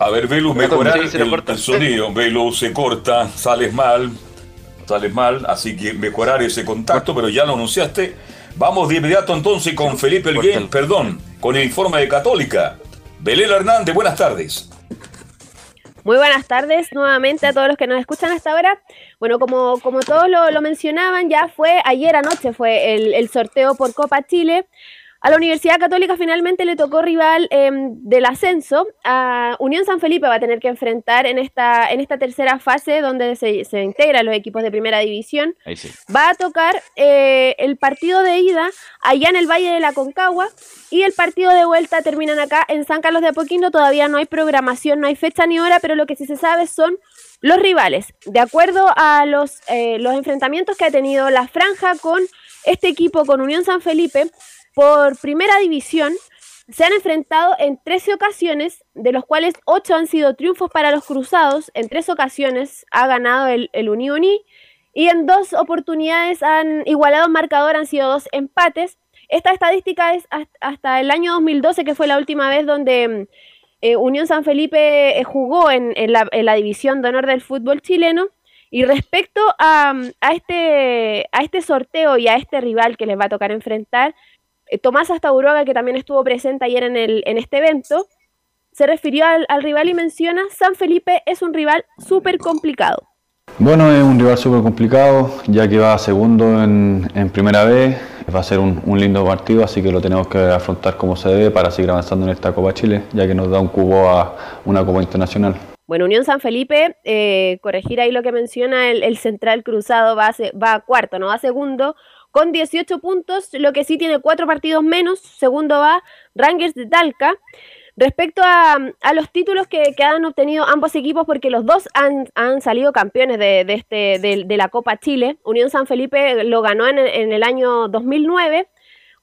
A ver, Velu, mejorar el, el sonido. Velu se corta, sales mal, sales mal, así que mejorar ese contacto, pero ya lo anunciaste. Vamos de inmediato entonces con Felipe Elguén, perdón, con el informe de Católica. Belén Hernández, buenas tardes. Muy buenas tardes nuevamente a todos los que nos escuchan hasta ahora. Bueno, como, como todos lo, lo mencionaban, ya fue ayer anoche fue el, el sorteo por Copa Chile. A la Universidad Católica finalmente le tocó rival eh, del ascenso. A Unión San Felipe va a tener que enfrentar en esta, en esta tercera fase donde se, se integran los equipos de primera división. Ahí sí. Va a tocar eh, el partido de ida allá en el Valle de la Concagua y el partido de vuelta terminan acá en San Carlos de Apoquindo. Todavía no hay programación, no hay fecha ni hora, pero lo que sí se sabe son los rivales. De acuerdo a los, eh, los enfrentamientos que ha tenido la franja con este equipo, con Unión San Felipe, por primera división se han enfrentado en 13 ocasiones, de los cuales 8 han sido triunfos para los cruzados. En tres ocasiones ha ganado el, el y en dos oportunidades han igualado marcador, han sido dos empates. Esta estadística es hasta el año 2012, que fue la última vez donde eh, Unión San Felipe eh, jugó en, la, división de honor del fútbol chileno. Y respecto a, este, a este sorteo y a este rival que les va a tocar enfrentar, Tomás Astauroga, que también estuvo presente ayer en, el, en este evento, se refirió al, al rival y menciona, San Felipe es un rival súper complicado. Bueno, es un rival súper complicado, ya que va segundo en, en primera vez Va a ser un, un lindo partido, así que lo tenemos que afrontar como se debe para seguir avanzando en esta Copa Chile, ya que nos da un cubo a una Copa Internacional. Bueno, Unión San Felipe, eh, corregir ahí lo que menciona el, el central cruzado, va a, se- va a cuarto, no va a segundo, con 18 puntos, lo que sí tiene cuatro partidos menos. Segundo va Rangers de Talca. Respecto a, los títulos que, han obtenido ambos equipos, porque los dos han, salido campeones este, de, la Copa Chile. Unión San Felipe lo ganó en, el- año 2009,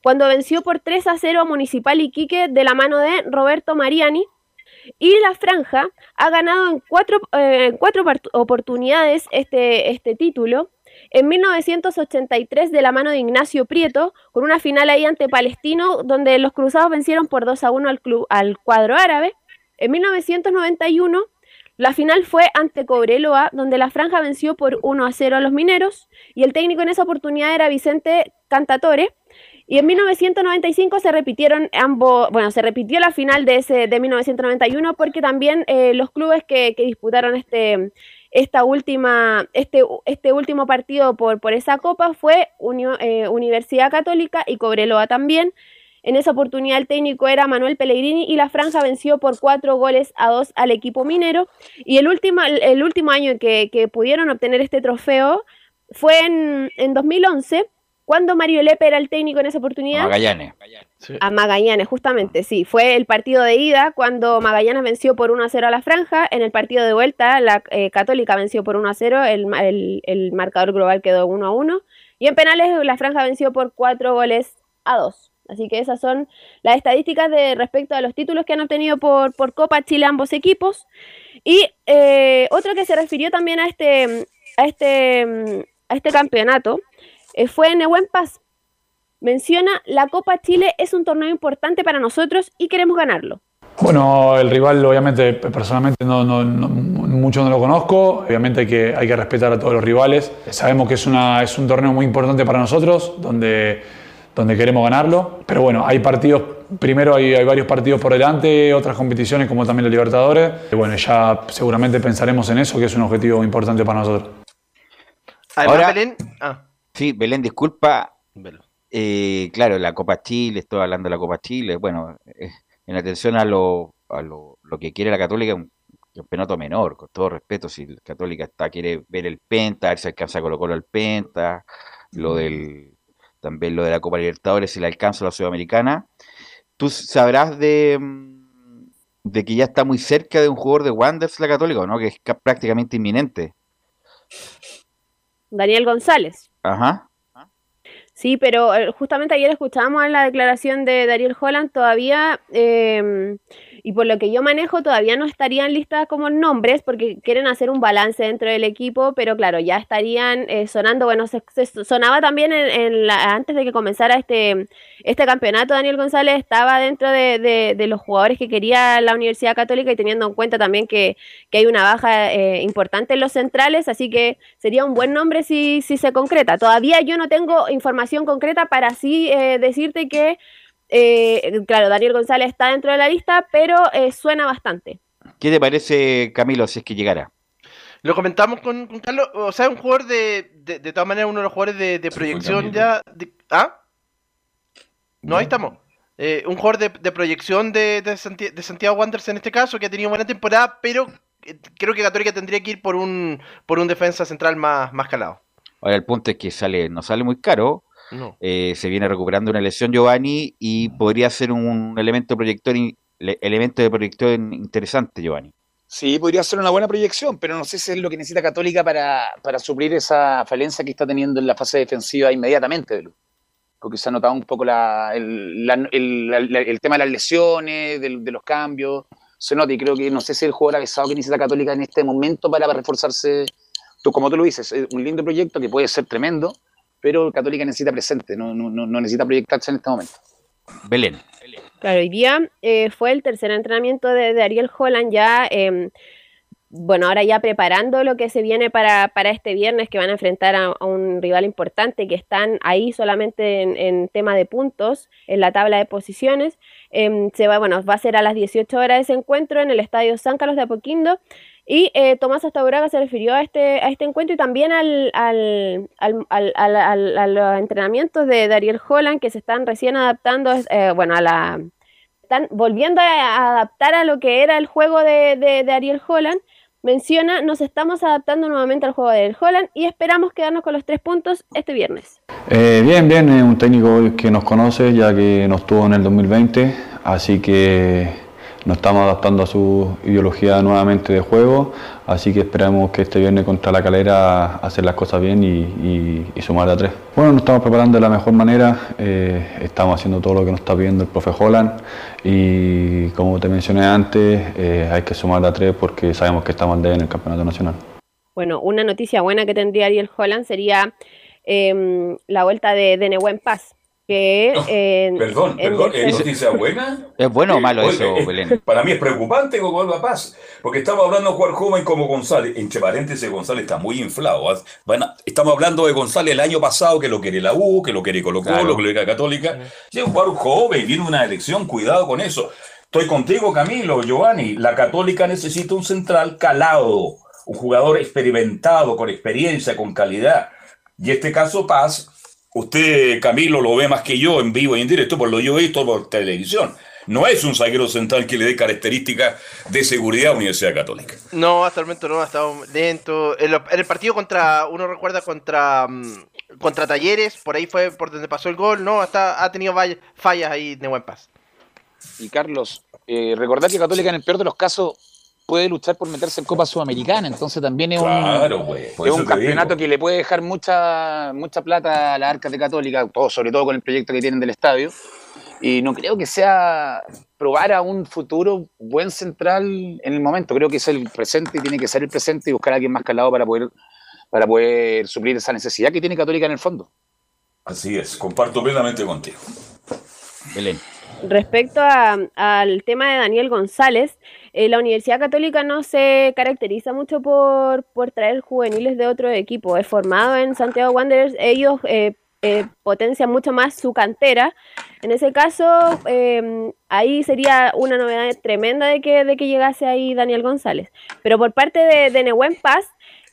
cuando venció por 3 a 0 a Municipal Iquique de la mano de Roberto Mariani. Y la franja ha ganado en cuatro, eh, cuatro oportunidades este, este título. En 1983 de la mano de Ignacio Prieto, con una final ahí ante Palestino, donde los cruzados vencieron por 2 a 1 al, club, al cuadro árabe. En 1991 la final fue ante Cobreloa, donde la franja venció por 1 a 0 a los mineros, y el técnico en esa oportunidad era Vicente Cantatore. Y en 1995 se repitieron ambos, bueno, se repitió la final de ese de 1991 porque también eh, los clubes que, que disputaron este esta última este este último partido por por esa copa fue eh, Universidad Católica y Cobreloa también. En esa oportunidad el técnico era Manuel Pellegrini y la franja venció por cuatro goles a dos al equipo minero. Y el último, el último año que, que pudieron obtener este trofeo fue en, en 2011, cuando Mario Lepe era el técnico en esa oportunidad. Magallanes. A Magallanes, justamente, sí. Fue el partido de ida cuando Magallanes venció por 1 a 0 a la franja. En el partido de vuelta, la eh, Católica venció por 1 a 0. El, el- el marcador global quedó 1 a 1. Y en penales, la franja venció por 4 goles a 2. Así que esas son las estadísticas de respecto a los títulos que han obtenido por, por Copa Chile ambos equipos. Y eh, otro que se refirió también a este, a este, a este campeonato eh, fue Nehuen Paz. Menciona, la Copa Chile es un torneo importante para nosotros y queremos ganarlo. Bueno, el rival obviamente personalmente no, no- no- mucho no lo conozco, obviamente hay que, hay que respetar a todos los rivales. Sabemos que es, una, es un torneo muy importante para nosotros, donde, donde queremos ganarlo, pero bueno, hay partidos, primero hay, hay varios partidos por delante, otras competiciones como también la Libertadores, y bueno, ya seguramente pensaremos en eso, que es un objetivo importante para nosotros. Además, Ahora- Belén. Ah, Sí, Belén, disculpa. Eh, claro, la Copa Chile, estoy hablando de la Copa Chile. Bueno, eh, en atención a lo, a lo, lo que quiere la Católica, un campeonato menor, con todo respeto. Si la Católica está quiere ver el Penta, a ver si alcanza a colocar el Penta, lo del también lo de la Copa Libertadores, si le alcanza a la Sudamericana. ¿Tú sabrás de, de que ya está muy cerca de un jugador de Wanderers la Católica, o no? Que es ca- prácticamente inminente. Daniel González. Ajá. Sí, pero eh, justamente ayer escuchábamos la declaración de Dariel Holland, todavía, eh, y por lo que yo manejo, todavía no estarían listas como nombres, porque quieren hacer un balance dentro del equipo, pero claro, ya estarían eh, sonando, bueno, se, se sonaba también en, en la- antes de que comenzara este, este campeonato, Daniel González estaba dentro de, de- de los jugadores que quería la Universidad Católica y teniendo en cuenta también que, que hay una baja eh, importante en los centrales, así que sería un buen nombre si, si se concreta. Todavía yo no tengo información concreta para así eh, decirte que, eh, claro, Daniel González está dentro de la lista, pero eh, suena bastante. ¿Qué te parece, Camilo, si es que llegara? Lo comentamos con, con Carlos, o sea, un jugador de, de, de todas maneras, uno de los jugadores de, de proyección ya. de- ¿Ah? No, ahí estamos. Eh, un jugador de, de proyección de, de, Santi- de Santiago Wanderers en este caso, que ha tenido buena temporada, pero creo que Católica tendría que ir por un, por un defensa central más, más calado. Ahora el punto es que sale, no sale muy caro. No. eh, se viene recuperando una lesión Giovanni y podría ser un elemento proyector elemento de proyección interesante, Giovanni. Sí, podría ser una buena proyección, pero no sé si es lo que necesita Católica para, para suplir esa falencia que está teniendo en la fase defensiva inmediatamente, Belu. Porque se ha notado un poco la- el, la- el- la- el tema de las lesiones, de, los cambios. Se nota y creo que no sé si es el jugador avisado que necesita Católica en este momento para reforzarse. Tú, como tú lo dices, es un lindo proyecto que puede ser tremendo, pero Católica necesita presente, no, no, no necesita proyectarse en este momento. Belén. Claro, hoy día eh, fue el tercer entrenamiento de, de Ariel Holland ya, eh, bueno, ahora ya preparando lo que se viene para, para este viernes, que van a enfrentar a, a un rival importante, que están ahí solamente en, en tema de puntos, en la tabla de posiciones. Em, se va, bueno, va a ser a las 18 horas ese encuentro en el Estadio San Carlos de Apoquindo. Y eh, Tomás Astauraga se refirió a este, a este encuentro y también al, al, al, al- a los entrenamientos de Dariel Holland que se están recién adaptando, eh, bueno, a la están volviendo a adaptar a lo que era el juego de, de, de Ariel Holland. Menciona, nos estamos adaptando nuevamente al juego de Ariel Holland y esperamos quedarnos con los tres puntos este viernes. Eh, bien, bien, es un técnico que nos conoce ya que nos tuvo en el 2020, así que nos estamos adaptando a su ideología nuevamente de juego, así que esperamos que este viernes contra la calera hacer las cosas bien y, y- sumar a tres. Bueno, nos estamos preparando de la mejor manera, eh, estamos haciendo todo lo que nos está pidiendo el profe Holland y como te mencioné antes, eh, hay que sumar a tres porque sabemos que estamos al debe en el campeonato nacional. Bueno, una noticia buena que tendría Ariel Holland sería em, la vuelta de, de Nehuen Paz. Que, en- Perdón, en perdón, ¿es noticia buena? ¿Es bueno o malo Oye, eso, eh, Belén? Para mí es preocupante que vuelva Paz, porque estamos hablando de jugar joven como González. Entre paréntesis, González está muy inflado. ¿ah? Van a- estamos hablando de González el año pasado, que lo quiere la U, que lo quiere Colo Colo, Claro. que lo quiere la Católica. Y es un jugador joven, viene una elección, cuidado con eso. Estoy contigo, Camilo, Giovanni. La Católica necesita un central calado, un jugador experimentado, con experiencia, con calidad. Y este caso, Paz, usted, Camilo, lo ve más que yo en vivo y en directo, por lo yo he visto por televisión. No es un zaguero central que le dé características de seguridad a la Universidad Católica. No, hasta el momento no, ha estado lento. En, el partido contra, uno recuerda contra mm, contra Talleres, por ahí fue por donde pasó el gol, no, hasta ha tenido fallas ahí de buen paz. Y Carlos, eh, recordar que Católica en el peor de los casos puede luchar por meterse en Copa Sudamericana, entonces también es Claro, un, es un campeonato digo. que le puede dejar mucha mucha plata a las arcas de Católica, todo, sobre todo con el proyecto que tienen del estadio. Y no creo que sea probar a un futuro buen central en el momento. Creo que es el presente y tiene que ser el presente y buscar a alguien más calado para poder, para poder suplir esa necesidad que tiene Católica en el fondo. Así es, comparto plenamente contigo. Belén. Respecto a- al tema de Daniel González, eh, la Universidad Católica no se caracteriza mucho por, por traer juveniles de otro equipo. Es formado en Santiago Wanderers, ellos eh, eh, potencian mucho más su cantera. En ese caso, eh, ahí sería una novedad tremenda de que, de que llegase ahí Daniel González. Pero por parte de, de Nehuen Paz,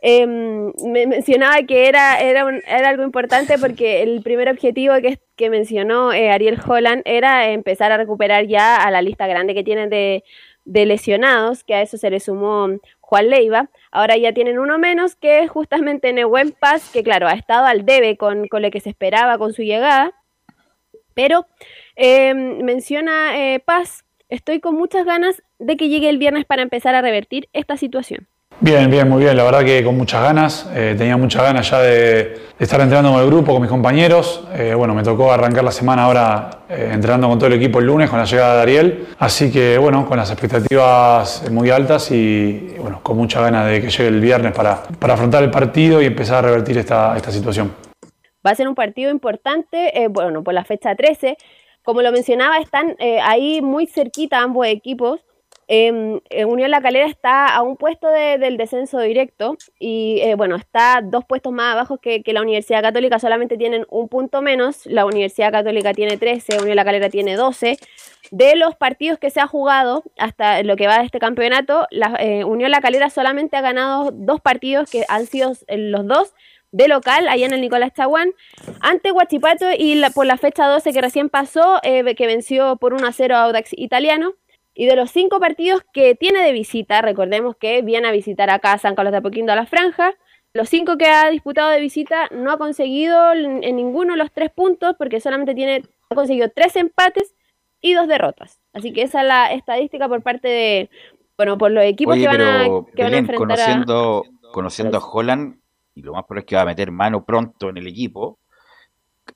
eh, me mencionaba que era, era, un- era algo importante porque el primer objetivo que, que mencionó eh, Ariel Holland era empezar a recuperar ya a la lista grande que tienen de, de lesionados, que a eso se le sumó Juan Leiva. Ahora ya tienen uno menos, que es justamente Nehuen Paz, que claro, ha estado al debe con, con lo que se esperaba con su llegada. Pero eh, menciona eh, Paz, estoy con muchas ganas de que llegue el viernes para empezar a revertir esta situación. Bien, bien, muy bien. La verdad que con muchas ganas. eh, tenía muchas ganas ya de, estar entrenando con el grupo, con mis compañeros. Eh, bueno, me tocó arrancar la semana ahora eh, entrenando con todo el equipo el lunes con la llegada de Ariel. Así que, bueno, con las expectativas muy altas y, bueno, con muchas ganas de que llegue el viernes para, para afrontar el partido y empezar a revertir esta, esta situación. Va a ser un partido importante, eh, bueno, por la fecha 13. Como lo mencionaba, están ahí muy cerquita ambos equipos. Eh, eh, Unión La Calera está a un puesto de- del descenso directo y, eh, bueno, está dos puestos más abajo que, la Universidad Católica, solamente tienen un punto menos. La Universidad Católica tiene 13, Unión La Calera tiene 12. De los partidos que se ha jugado hasta lo que va de este campeonato, la eh, Unión La Calera solamente ha ganado dos partidos que han sido los dos de local, allá en el Nicolás Chaguán, ante Huachipato y la- por la fecha 12 que recién pasó, que venció por 1 a 0 a Audax Italiano. Y de los cinco partidos que tiene de visita, recordemos que viene a visitar acá a San Carlos de Apoquindo a la Franja, los cinco que ha disputado de visita no ha conseguido en ninguno los tres puntos porque solamente tiene, ha conseguido tres empates y dos derrotas. Así que esa es la estadística por parte de, bueno, por los equipos Oye, que van, a, pero que van a Belén, enfrentar a... conociendo, conociendo a Holland, y lo más probable es que va a meter mano pronto en el equipo,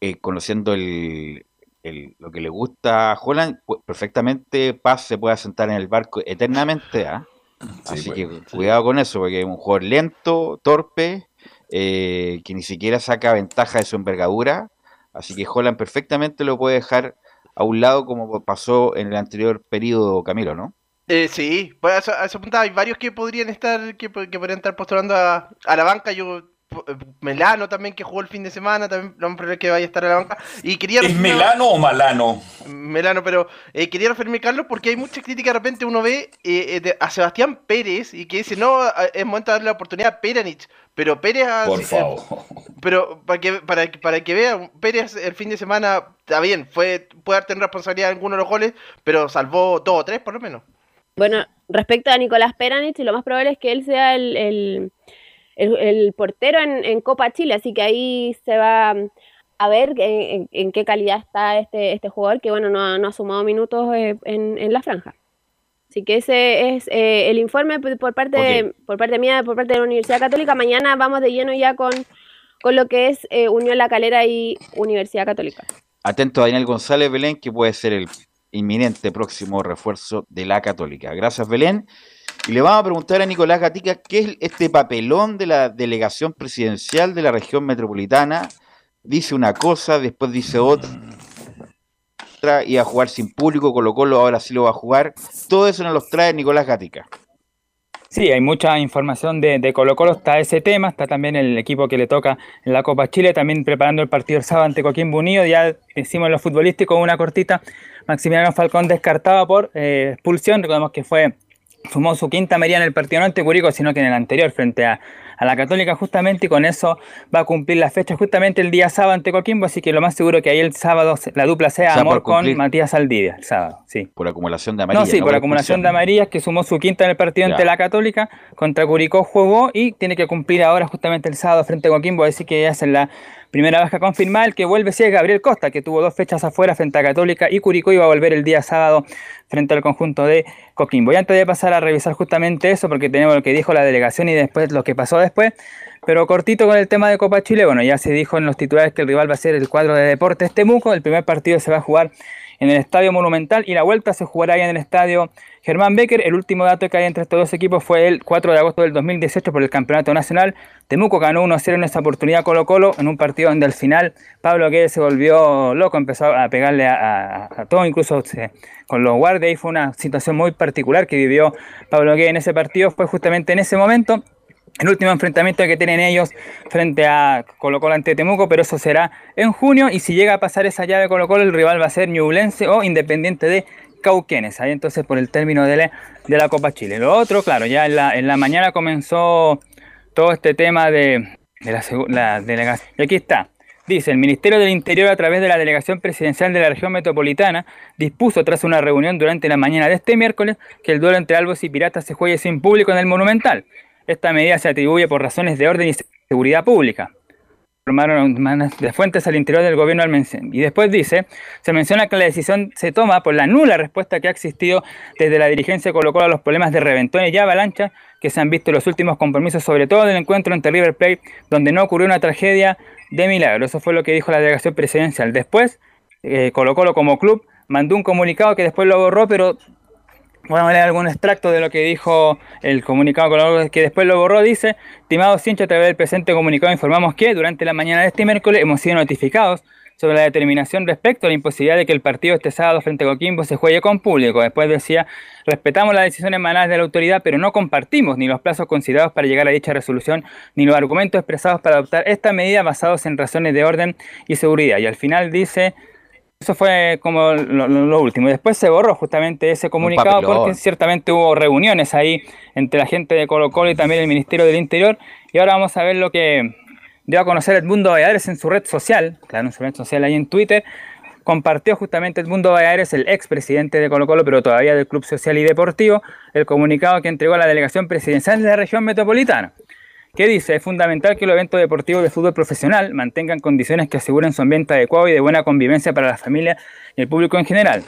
eh, conociendo el, el- lo que le gusta a Holland, perfectamente Paz se puede sentar en el barco eternamente, ¿ah? Así pues, que cuidado con eso, porque es un jugador lento, torpe, eh, que ni siquiera saca ventaja de su envergadura, así que Holland perfectamente lo puede dejar a un lado como pasó en el anterior periodo, Camilo, ¿no? Eh, sí, pues a eso, a eso apuntaba, hay varios que podrían estar, que, po- que podrían estar postulando a, a la banca. Yo Melano también que jugó el fin de semana, también vamos a prever que vaya a estar a la banca. Y quería ¿Es referirme- Melano o Malano? Melano, pero eh, quería referirme, Carlos, porque hay mucha crítica. De repente uno ve eh, eh, de- a Sebastián Pérez y que dice, no, es momento de darle la oportunidad a Peranich. Pero Pérez, ha- Por eh, favor. pero para que, para, para que vean, Pérez el fin de semana, está bien, fue puede tener responsabilidad en algunos de los goles, pero salvó dos o tres por lo menos. Bueno, respecto a Nicolás Peranich, lo más probable es que él sea el, el, el- el portero en, en Copa Chile, así que ahí se va a ver en, en- qué calidad está este, este jugador, que bueno, no ha, no ha sumado minutos eh, en, en la franja. Así que ese es eh, el informe por parte, por parte mía, por parte de la Universidad Católica. Mañana vamos de lleno ya con, con lo que es eh, Unión La Calera y Universidad Católica. Atento a Daniel González Belén, que puede ser el inminente próximo refuerzo de la Católica. Gracias, Belén. Y le vamos a preguntar a Nicolás Gatica qué es este papelón de la delegación presidencial de la región metropolitana. Dice una cosa, después dice otra. Y a jugar sin público, Colo Colo ahora sí lo va a jugar. Todo eso nos los trae Nicolás Gatica. Sí, hay mucha información de, de Colo Colo, está ese tema, está también el equipo que le toca en la Copa Chile, también preparando el partido el sábado ante Coquimbo Unido, ya decimos en lo futbolístico, una cortita, Maximiliano Falcón descartado por eh, expulsión, recordemos que fue, sumó su quinta media en el partido no ante Curicó, sino que en el anterior frente a, a la Católica justamente, y con eso va a cumplir la fecha justamente el día sábado ante Coquimbo, así que lo más seguro que ahí el sábado la dupla sea O sea, por Amor con. Matías Aldivia, el sábado, sí. Por acumulación de amarillas. No, sí, por por acumulación de amarillas, que sumó su quinta en el partido Ya. ante la Católica, contra Curicó jugó y tiene que cumplir ahora justamente el sábado frente a Coquimbo, así que ya es en la primera baja confirmada, que vuelve sí es Gabriel Costa, que tuvo dos fechas afuera frente a Católica y Curicó iba a volver el día sábado frente al conjunto de Coquimbo. Y antes de pasar a revisar justamente eso, porque tenemos lo que dijo la delegación y después lo que pasó después, pero cortito con el tema de Copa Chile, bueno, ya se dijo en los titulares que el rival va a ser el cuadro de Deportes Temuco, el primer partido se va a jugar en el Estadio Monumental y la vuelta se jugará ya en el Estadio Germán Becker. El último dato que hay entre estos dos equipos fue el 4 de agosto del 2018 por el Campeonato Nacional. Temuco ganó 1-0 en esa oportunidad Colo Colo en un partido donde al final Pablo Guedes se volvió loco, empezó a pegarle a, a- todo, incluso con los guardias y fue una situación muy particular que vivió Pablo Guedes en ese partido. Fue justamente en ese momento el último enfrentamiento que tienen ellos frente a Colo Colo ante Temuco, pero eso será en junio y si llega a pasar esa llave Colo Colo, el rival va a ser Ñublense o Independiente de Cauquenes, ahí entonces por el término de la, de la Copa Chile. Lo otro, claro, ya en la, en la mañana comenzó todo este tema de, la delegación. Y aquí está. Dice, el Ministerio del Interior a través de la Delegación Presidencial de la Región Metropolitana dispuso tras una reunión durante la mañana de este miércoles que el duelo entre Albos y Piratas se juegue sin público en el Monumental. Esta medida se atribuye por razones de orden y seguridad pública. Formaron de fuentes al interior del gobierno al menc- Y después dice, se menciona que la decisión se toma por la nula respuesta que ha existido desde la dirigencia de Colo Colo a los problemas de reventones y avalancha que se han visto en los últimos compromisos, sobre todo en el encuentro entre River Plate, donde no ocurrió una tragedia de milagro. Eso fue lo que dijo la delegación presidencial. Después, eh, Colo como club mandó un comunicado que después lo borró, pero Vamos a leer algún extracto de lo que dijo el comunicado que después lo borró. Dice, estimados hinchas, a través del presente comunicado informamos que durante la mañana de este miércoles hemos sido notificados sobre la determinación respecto a la imposibilidad de que el partido este sábado frente a Coquimbo se juegue con público. Después decía, respetamos las decisiones emanadas de la autoridad, pero no compartimos ni los plazos considerados para llegar a dicha resolución, ni los argumentos expresados para adoptar esta medida basados en razones de orden y seguridad. Y al final dice... Eso fue como lo, lo- último. Después se borró justamente ese comunicado porque ciertamente hubo reuniones ahí entre la gente de Colo Colo y también el Ministerio del Interior. Y ahora vamos a ver lo que dio a conocer Edmundo Valladares en su red social, claro, en su red social ahí en Twitter. Compartió justamente Edmundo Valladares, el expresidente de Colo Colo, pero todavía del Club Social y Deportivo, el comunicado que entregó a la delegación presidencial de la región metropolitana que dice, es fundamental que los eventos deportivos de fútbol profesional mantengan condiciones que aseguren su ambiente adecuado y de buena convivencia para la familia y el público en general.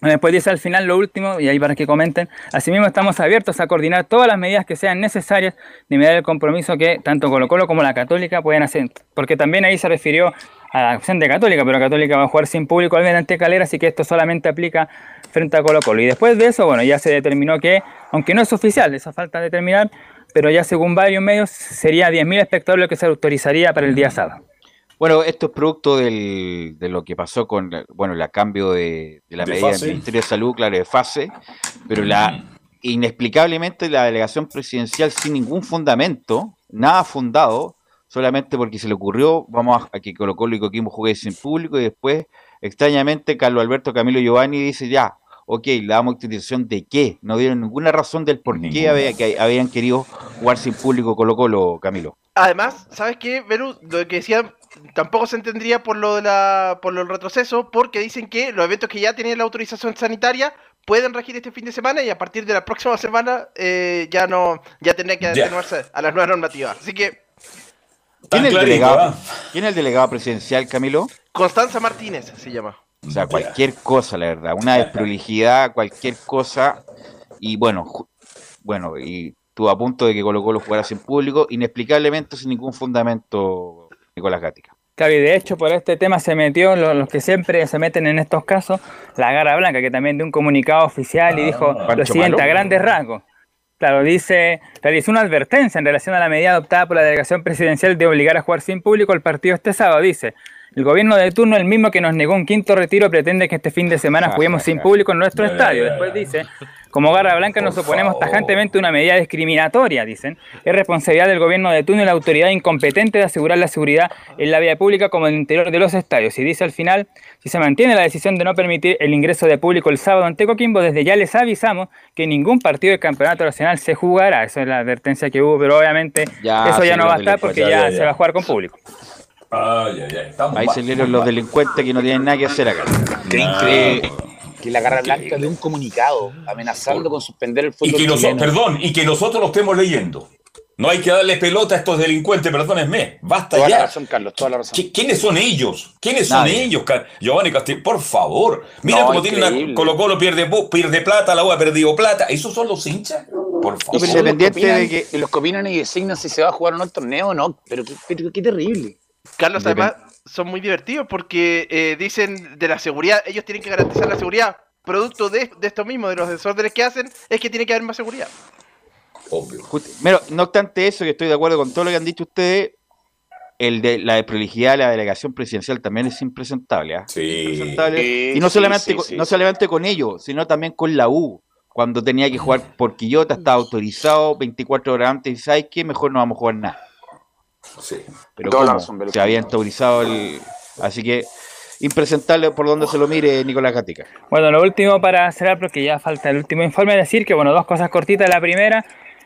Después dice al final lo último, y ahí para que comenten, asimismo estamos abiertos a coordinar todas las medidas que sean necesarias de mediar el compromiso que tanto Colo Colo como la Católica pueden hacer, porque también ahí se refirió a la opción de Católica, pero Católica va a jugar sin público al ante Calera, así que esto solamente aplica frente a Colo Colo. Y después de eso, bueno, ya se determinó que, aunque no es oficial, esa falta de determinar, pero ya según varios medios sería 10.000 espectadores lo que se autorizaría para el día sábado. Bueno, esto es producto del- de lo que pasó con bueno, el cambio de, de la De medida fase. del Ministerio de Salud, claro, de fase, pero la inexplicablemente la delegación presidencial sin ningún fundamento, nada fundado, solamente porque se le ocurrió, vamos a, a que Colo Colo y Coquimbo juguesen sin público y después, extrañamente, Carlos Alberto Camilo Giovanni dice ya, ok, le damos autorización de qué, no dieron ninguna razón del por qué había- que habían querido jugar sin público Colo Colo, Camilo. Además, ¿sabes qué, Verú? Lo que decían tampoco se entendería por lo de la por lo del retroceso, porque dicen que los eventos que ya tienen la autorización sanitaria pueden regir este fin de semana y a partir de la próxima semana eh, ya no ya tendría que atenuarse a las nuevas normativas. Así que ¿Quién es el delegado, ¿ah? ¿quién es el delegado presidencial, Camilo? Constanza Martínez se llama. O sea, cualquier cosa, la verdad. Una desprolijidad, cualquier cosa. Y bueno, bueno, y estuvo a punto de que Colo Colo jugara sin público, inexplicablemente sin ningún fundamento, Nicolás Gatica. Claro, y de hecho por este tema se metió lo- los, que siempre se meten en estos casos, la Gara Blanca, que también dio un comunicado oficial y dijo lo siguiente, a grandes rasgos. Claro, dice, realizó una advertencia en relación a la medida adoptada por la delegación presidencial de obligar a jugar sin público el partido este sábado. Dice, el gobierno de turno, el mismo que nos negó un quinto retiro, pretende que este fin de semana juguemos sin público en nuestro estadio. Después dice, como Garra Blanca nos oponemos tajantemente a una medida discriminatoria, dicen. Es responsabilidad del gobierno de turno y la autoridad incompetente de asegurar la seguridad en la vía pública como en el interior de los estadios. Y dice al final, si se mantiene la decisión de no permitir el ingreso de público el sábado ante Coquimbo, desde ya les avisamos que ningún partido del campeonato nacional se jugará. Esa es la advertencia que hubo, pero obviamente Ya, eso ya no va a estar porque ya, Ya, ya, se va a jugar con público. Ay, ay, ay, estamos Ahí salieron los delincuentes que no tienen nada que hacer acá. ¿Creen que, que la Garra Blanca de un comunicado amenazando con suspender el Y fútbol que nosotros, perdón, y que nosotros lo estemos leyendo. No hay que darle pelota a estos delincuentes, perdónenme. Basta Toda la ya. razón, Carlos, toda la razón. ¿Qui- ¿Quiénes son ellos? ¿Quiénes son Nadie. ellos? Ca- Giovanni Castillo, por favor. Mira No, cómo tiene una increíble. Colo Colo pierde, pierde plata, la U ha perdido plata. ¿Esos son los hinchas? Por Y favor. son los que y los que opinan y designan si se va a jugar o no el torneo o no. Pero qué, pero qué terrible. Carlos, Depende. además, son muy divertidos porque eh, dicen de la seguridad, ellos tienen que garantizar la seguridad. Producto de, de esto mismo, de los desórdenes que hacen, es que tiene que haber más seguridad. Just- Pero, no obstante eso, que estoy de acuerdo con todo lo que han dicho ustedes, el de la desprolijidad de la delegación presidencial también es impresentable. ¿ah? Impresentable. Sí, y no solamente, sí, con, sí. no solamente con ellos, sino también con la U. Cuando tenía que jugar por Quillota, estaba autorizado 24 horas antes y ¿sabes qué? Mejor no vamos a jugar nada. Pero razón, Belén. se había autorizado el... Así que impresentable por donde se lo mire Nicolás Gatica. Bueno, lo último para cerrar, porque ya falta el último informe, decir que, bueno, dos cosas cortitas. La primera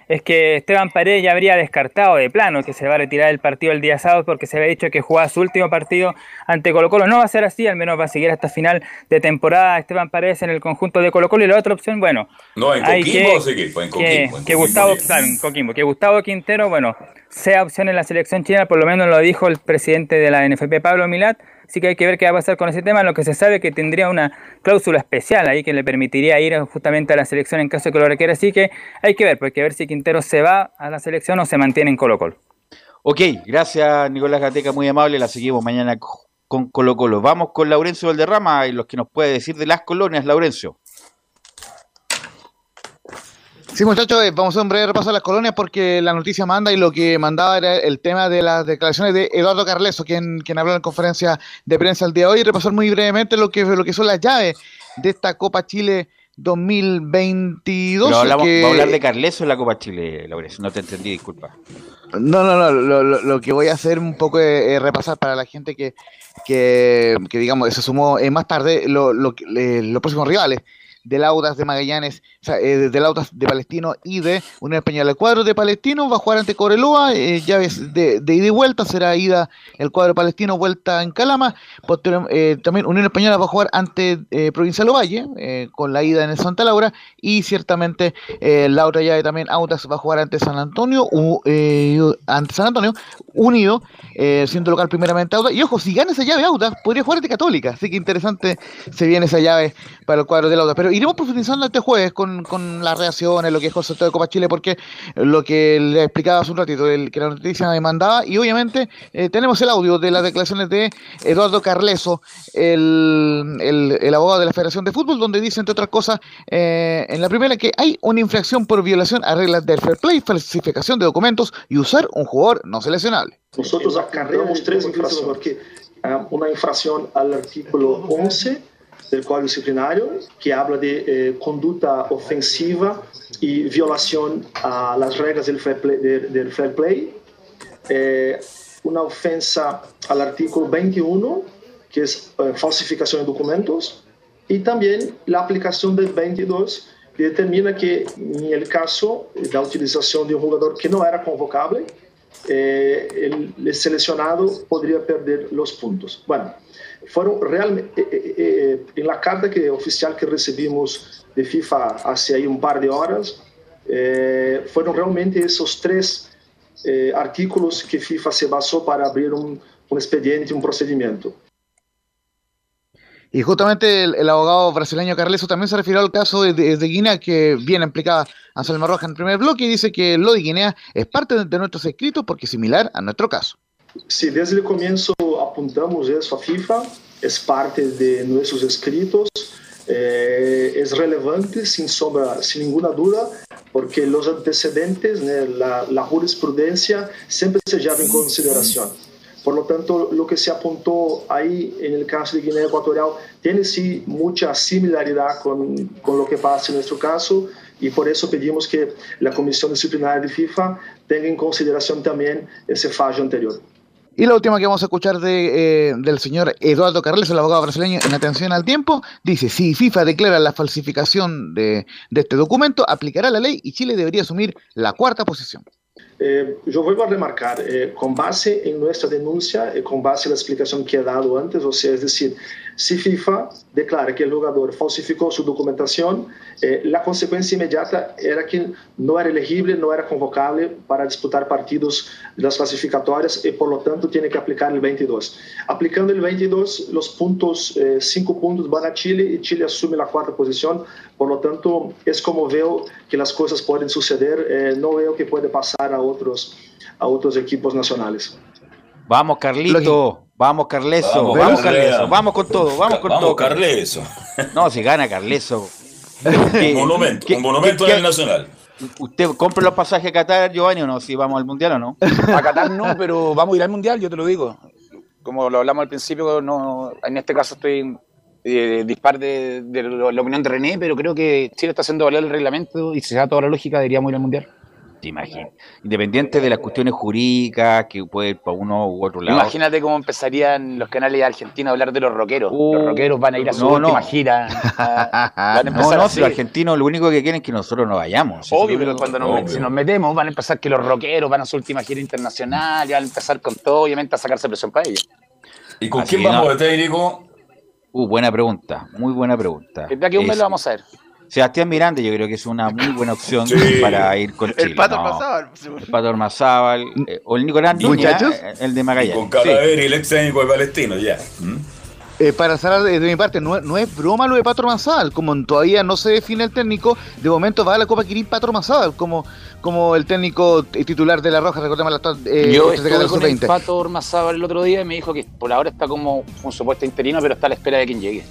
es que Esteban Paredes ya habría descartado de plano que se va a retirar del partido el día sábado porque se había dicho que jugaba su último partido ante Colo Colo. No va a ser así, al menos va a seguir hasta final de temporada Esteban Paredes en el conjunto de Colo Colo. Y la otra opción, bueno, No, en hay Coquimbo que- sí que fue en que, Coquimbo. Gustavo, en Coquimbo, que Gustavo Quintero, bueno, sea opción en la selección chilena, por lo menos lo dijo el presidente de la NFP, Pablo Milat, así que hay que ver qué va a pasar con ese tema, lo que se sabe que tendría una cláusula especial ahí que le permitiría ir justamente a la selección en caso de que lo requiera, así que hay que ver, pues hay que ver si Quintero se va a la selección o se mantiene en Colo Colo. Ok, gracias Nicolás Gateca, muy amable. La seguimos mañana co- con Colo Colo. Vamos con Laurencio Valderrama y los que nos puede decir de las colonias, Laurencio. Sí, muchachos, eh, vamos a hacer un breve repaso a las colonias porque la noticia manda y lo que mandaba era el tema de las declaraciones de Eduardo Carleso, quien, quien habló en conferencia de prensa el día de hoy, y repasar muy brevemente lo que, lo que son las llaves de esta Copa Chile 2022. Pero hablamos, que- va a hablar de Carleso en la Copa Chile, Laurencio. No te entendí, disculpa. No, no, no, lo, lo- lo que voy a hacer un poco es, es repasar para la gente que, que, que, digamos, se sumó eh, más tarde lo, lo le- los próximos rivales del Audas de Magallanes, o sea, eh, del Audas de Palestino y de Unión Española. El cuadro de Palestino va a jugar ante Coreloa, eh, llaves de, de ida y vuelta, será ida el cuadro palestino, vuelta en Calama. Posterior- eh, también Unión Española va a jugar ante eh, Provincial Ovalle, eh, con la ida en el Santa Laura, y ciertamente la otra llave también, Audas va a jugar ante San Antonio, u- ante San Antonio, unido, siendo local primeramente Audas. Y ojo, si gana esa llave Audas, podría jugar ante Católica, así que interesante se viene esa llave para el cuadro del Audas. Pero iremos profundizando este jueves con, con las reacciones, lo que es el de Copa Chile, porque lo que le explicaba hace un ratito, el, que la noticia me mandaba, y obviamente eh, tenemos el audio de las declaraciones de Eduardo Carleso, el, el- el abogado de la Federación de Fútbol, donde dice, entre otras cosas, eh, en la primera que hay una infracción por violación a reglas del fair play, falsificación de documentos y usar un jugador no seleccionable. Nosotros acarreamos tres infracciones, porque ah, una infracción al artículo 11 del Código Disciplinario, que habla de eh, conducta ofensiva y violación a las reglas del fair play. del- del fair play. Eh, una ofensa al artículo 21, que es eh, falsificación de documentos, y también la aplicación del 22, que determina que en el caso de la utilización de un jugador que no era convocable, eh, el, el, seleccionado podría perder los puntos. Bueno, fueron realmente, eh, eh, eh, la carta que, oficial que recibimos de FIFA hace ahí un par de horas, eh, realmente esos tres eh, artículos que FIFA se basó para abrir un, un expediente, un procedimiento. Y justamente el, el, abogado brasileño Carleso también se refirió al caso de, de, de, Guinea, que viene implicada Anselmo Roja en el primer bloque, y dice que lo de Guinea es parte de, de nuestros escritos porque es similar a nuestro caso. Sí, desde el comienzo apuntamos eso a FIFA, es parte de nuestros escritos, eh, es relevante sin, sombra, sin ninguna duda, porque los antecedentes, ¿no? la, la, jurisprudencia siempre se lleva en consideración. Por lo tanto, lo que se apuntó ahí en el caso de Guinea Ecuatorial tiene sí mucha similaridad con, con lo que pasa en nuestro caso y por eso pedimos que la Comisión Disciplinaria de FIFA tenga en consideración también ese fallo anterior. Y la última que vamos a escuchar de, eh, del señor Eduardo Carles, el abogado brasileño, en atención al tiempo, dice, si FIFA declara la falsificación de, de este documento, aplicará la ley y Chile debería asumir la cuarta posición. Eh, yo vuelvo a remarcar, eh, con base en nuestra denuncia, eh, con base en la explicación que he dado antes, o sea, es decir, si FIFA declara que el jugador falsificó su documentación, eh, la consecuencia inmediata era que no era elegible, no era convocable para disputar partidos de las clasificatorias y por lo tanto tiene que aplicar el 22. Aplicando el 22, los puntos, eh, cinco puntos van a Chile y Chile asume la cuarta posición, por lo tanto es como veo que las cosas pueden suceder, eh, no veo que puede pasar a otros, a otros equipos nacionales. Vamos, Carlito. Vamos, Carleso. Vamos, vamos Carleso. Vamos con todo. Vamos con vamos, todo. Carleso. No, si gana Carleso. un monumento. un monumento en el Nacional. ¿Usted compra los pasajes a Qatar, Giovanni, o no? Si vamos al Mundial o no. A Qatar no, pero vamos a ir al Mundial, yo te lo digo. Como lo hablamos al principio, no, en este caso estoy eh, dispar de, de, la opinión de René, pero creo que Chile está haciendo valer el reglamento y si se da toda la lógica, deberíamos ir al Mundial. Te imaginas. Independiente de las cuestiones jurídicas, que puede ir para uno u otro lado. Imagínate cómo empezarían los canales argentinos a hablar de los rockeros. Uh, los rockeros van a ir a su no, última no. gira. A, van a no, no, si los argentinos lo único que quieren es que nosotros no vayamos. Obvio, pero cuando nos, si nos metemos van a empezar que los rockeros van a su última gira internacional y van a empezar con todo, obviamente, a sacarse presión para ellos. ¿Y con Así quién vamos no. de técnico? Uh, buena pregunta, muy buena pregunta. De aquí a un mes lo vamos a ver. Sebastián Miranda yo creo que es una muy buena opción sí. para ir con Chile. El Pato Ormazábal. No, el Pato Ormazábal. Eh, o el Nicolás Muchachos. el de Magallanes. Y con Calaveri, sí. el ex técnico de Palestino, ya. ¿Mm? Eh, para cerrar de, de, mi parte, no, no, es broma lo de Pato Ormazábal. Como todavía no se define el técnico, de momento va a la Copa Quirín Pato Ormazábal como, como el técnico titular de La Roja, recordemos la eh, Yo estuve con el Pato Ormazábal el otro día y me dijo que por ahora está como un supuesto interino, pero está a la espera de quien llegue.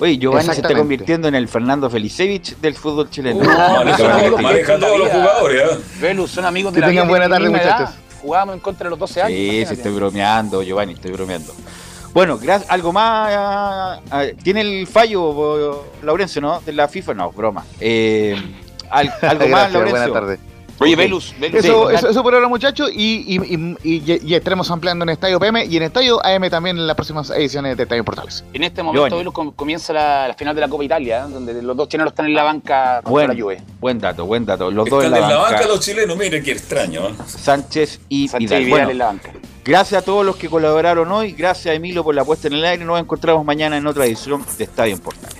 Oye, Giovanni se está convirtiendo en el Fernando Felicevich del fútbol chileno. No, no, maneja todos los jugadores. ¿eh? Velus, son amigos de que la tengan buena tarde, muchachos. Jugábamos en contra de los 12 años. Sí, sí, estoy bromeando, Giovanni, estoy bromeando. Bueno, gracias. ¿Algo más? ¿Tiene el fallo, Laurencio, no? De la FIFA, no, broma. Eh, ¿Algo gracias, más, Laurencio? Buenas tardes. Oye, Velus, Velus. Eso, sí, eso, eso, por ahora, muchachos. Y, y, y, y, estaremos ampliando en Estadio PM y en Estadio AM también en las próximas ediciones de Estadio Portales. En este momento, Velus, comienza la, la, final de la Copa Italia, ¿eh? donde los dos chilenos están en la banca contra buen, la Juve. Buen dato, buen dato. Los están dos en la, en la banca. banca. los chilenos, mire qué extraño. ¿eh? Sánchez y Sánchez Vidal. Y Vidal bueno, en la banca. Gracias a todos los que colaboraron hoy. Gracias a Emilio por la puesta en el aire. Nos encontramos mañana en otra edición de Estadio en Portales.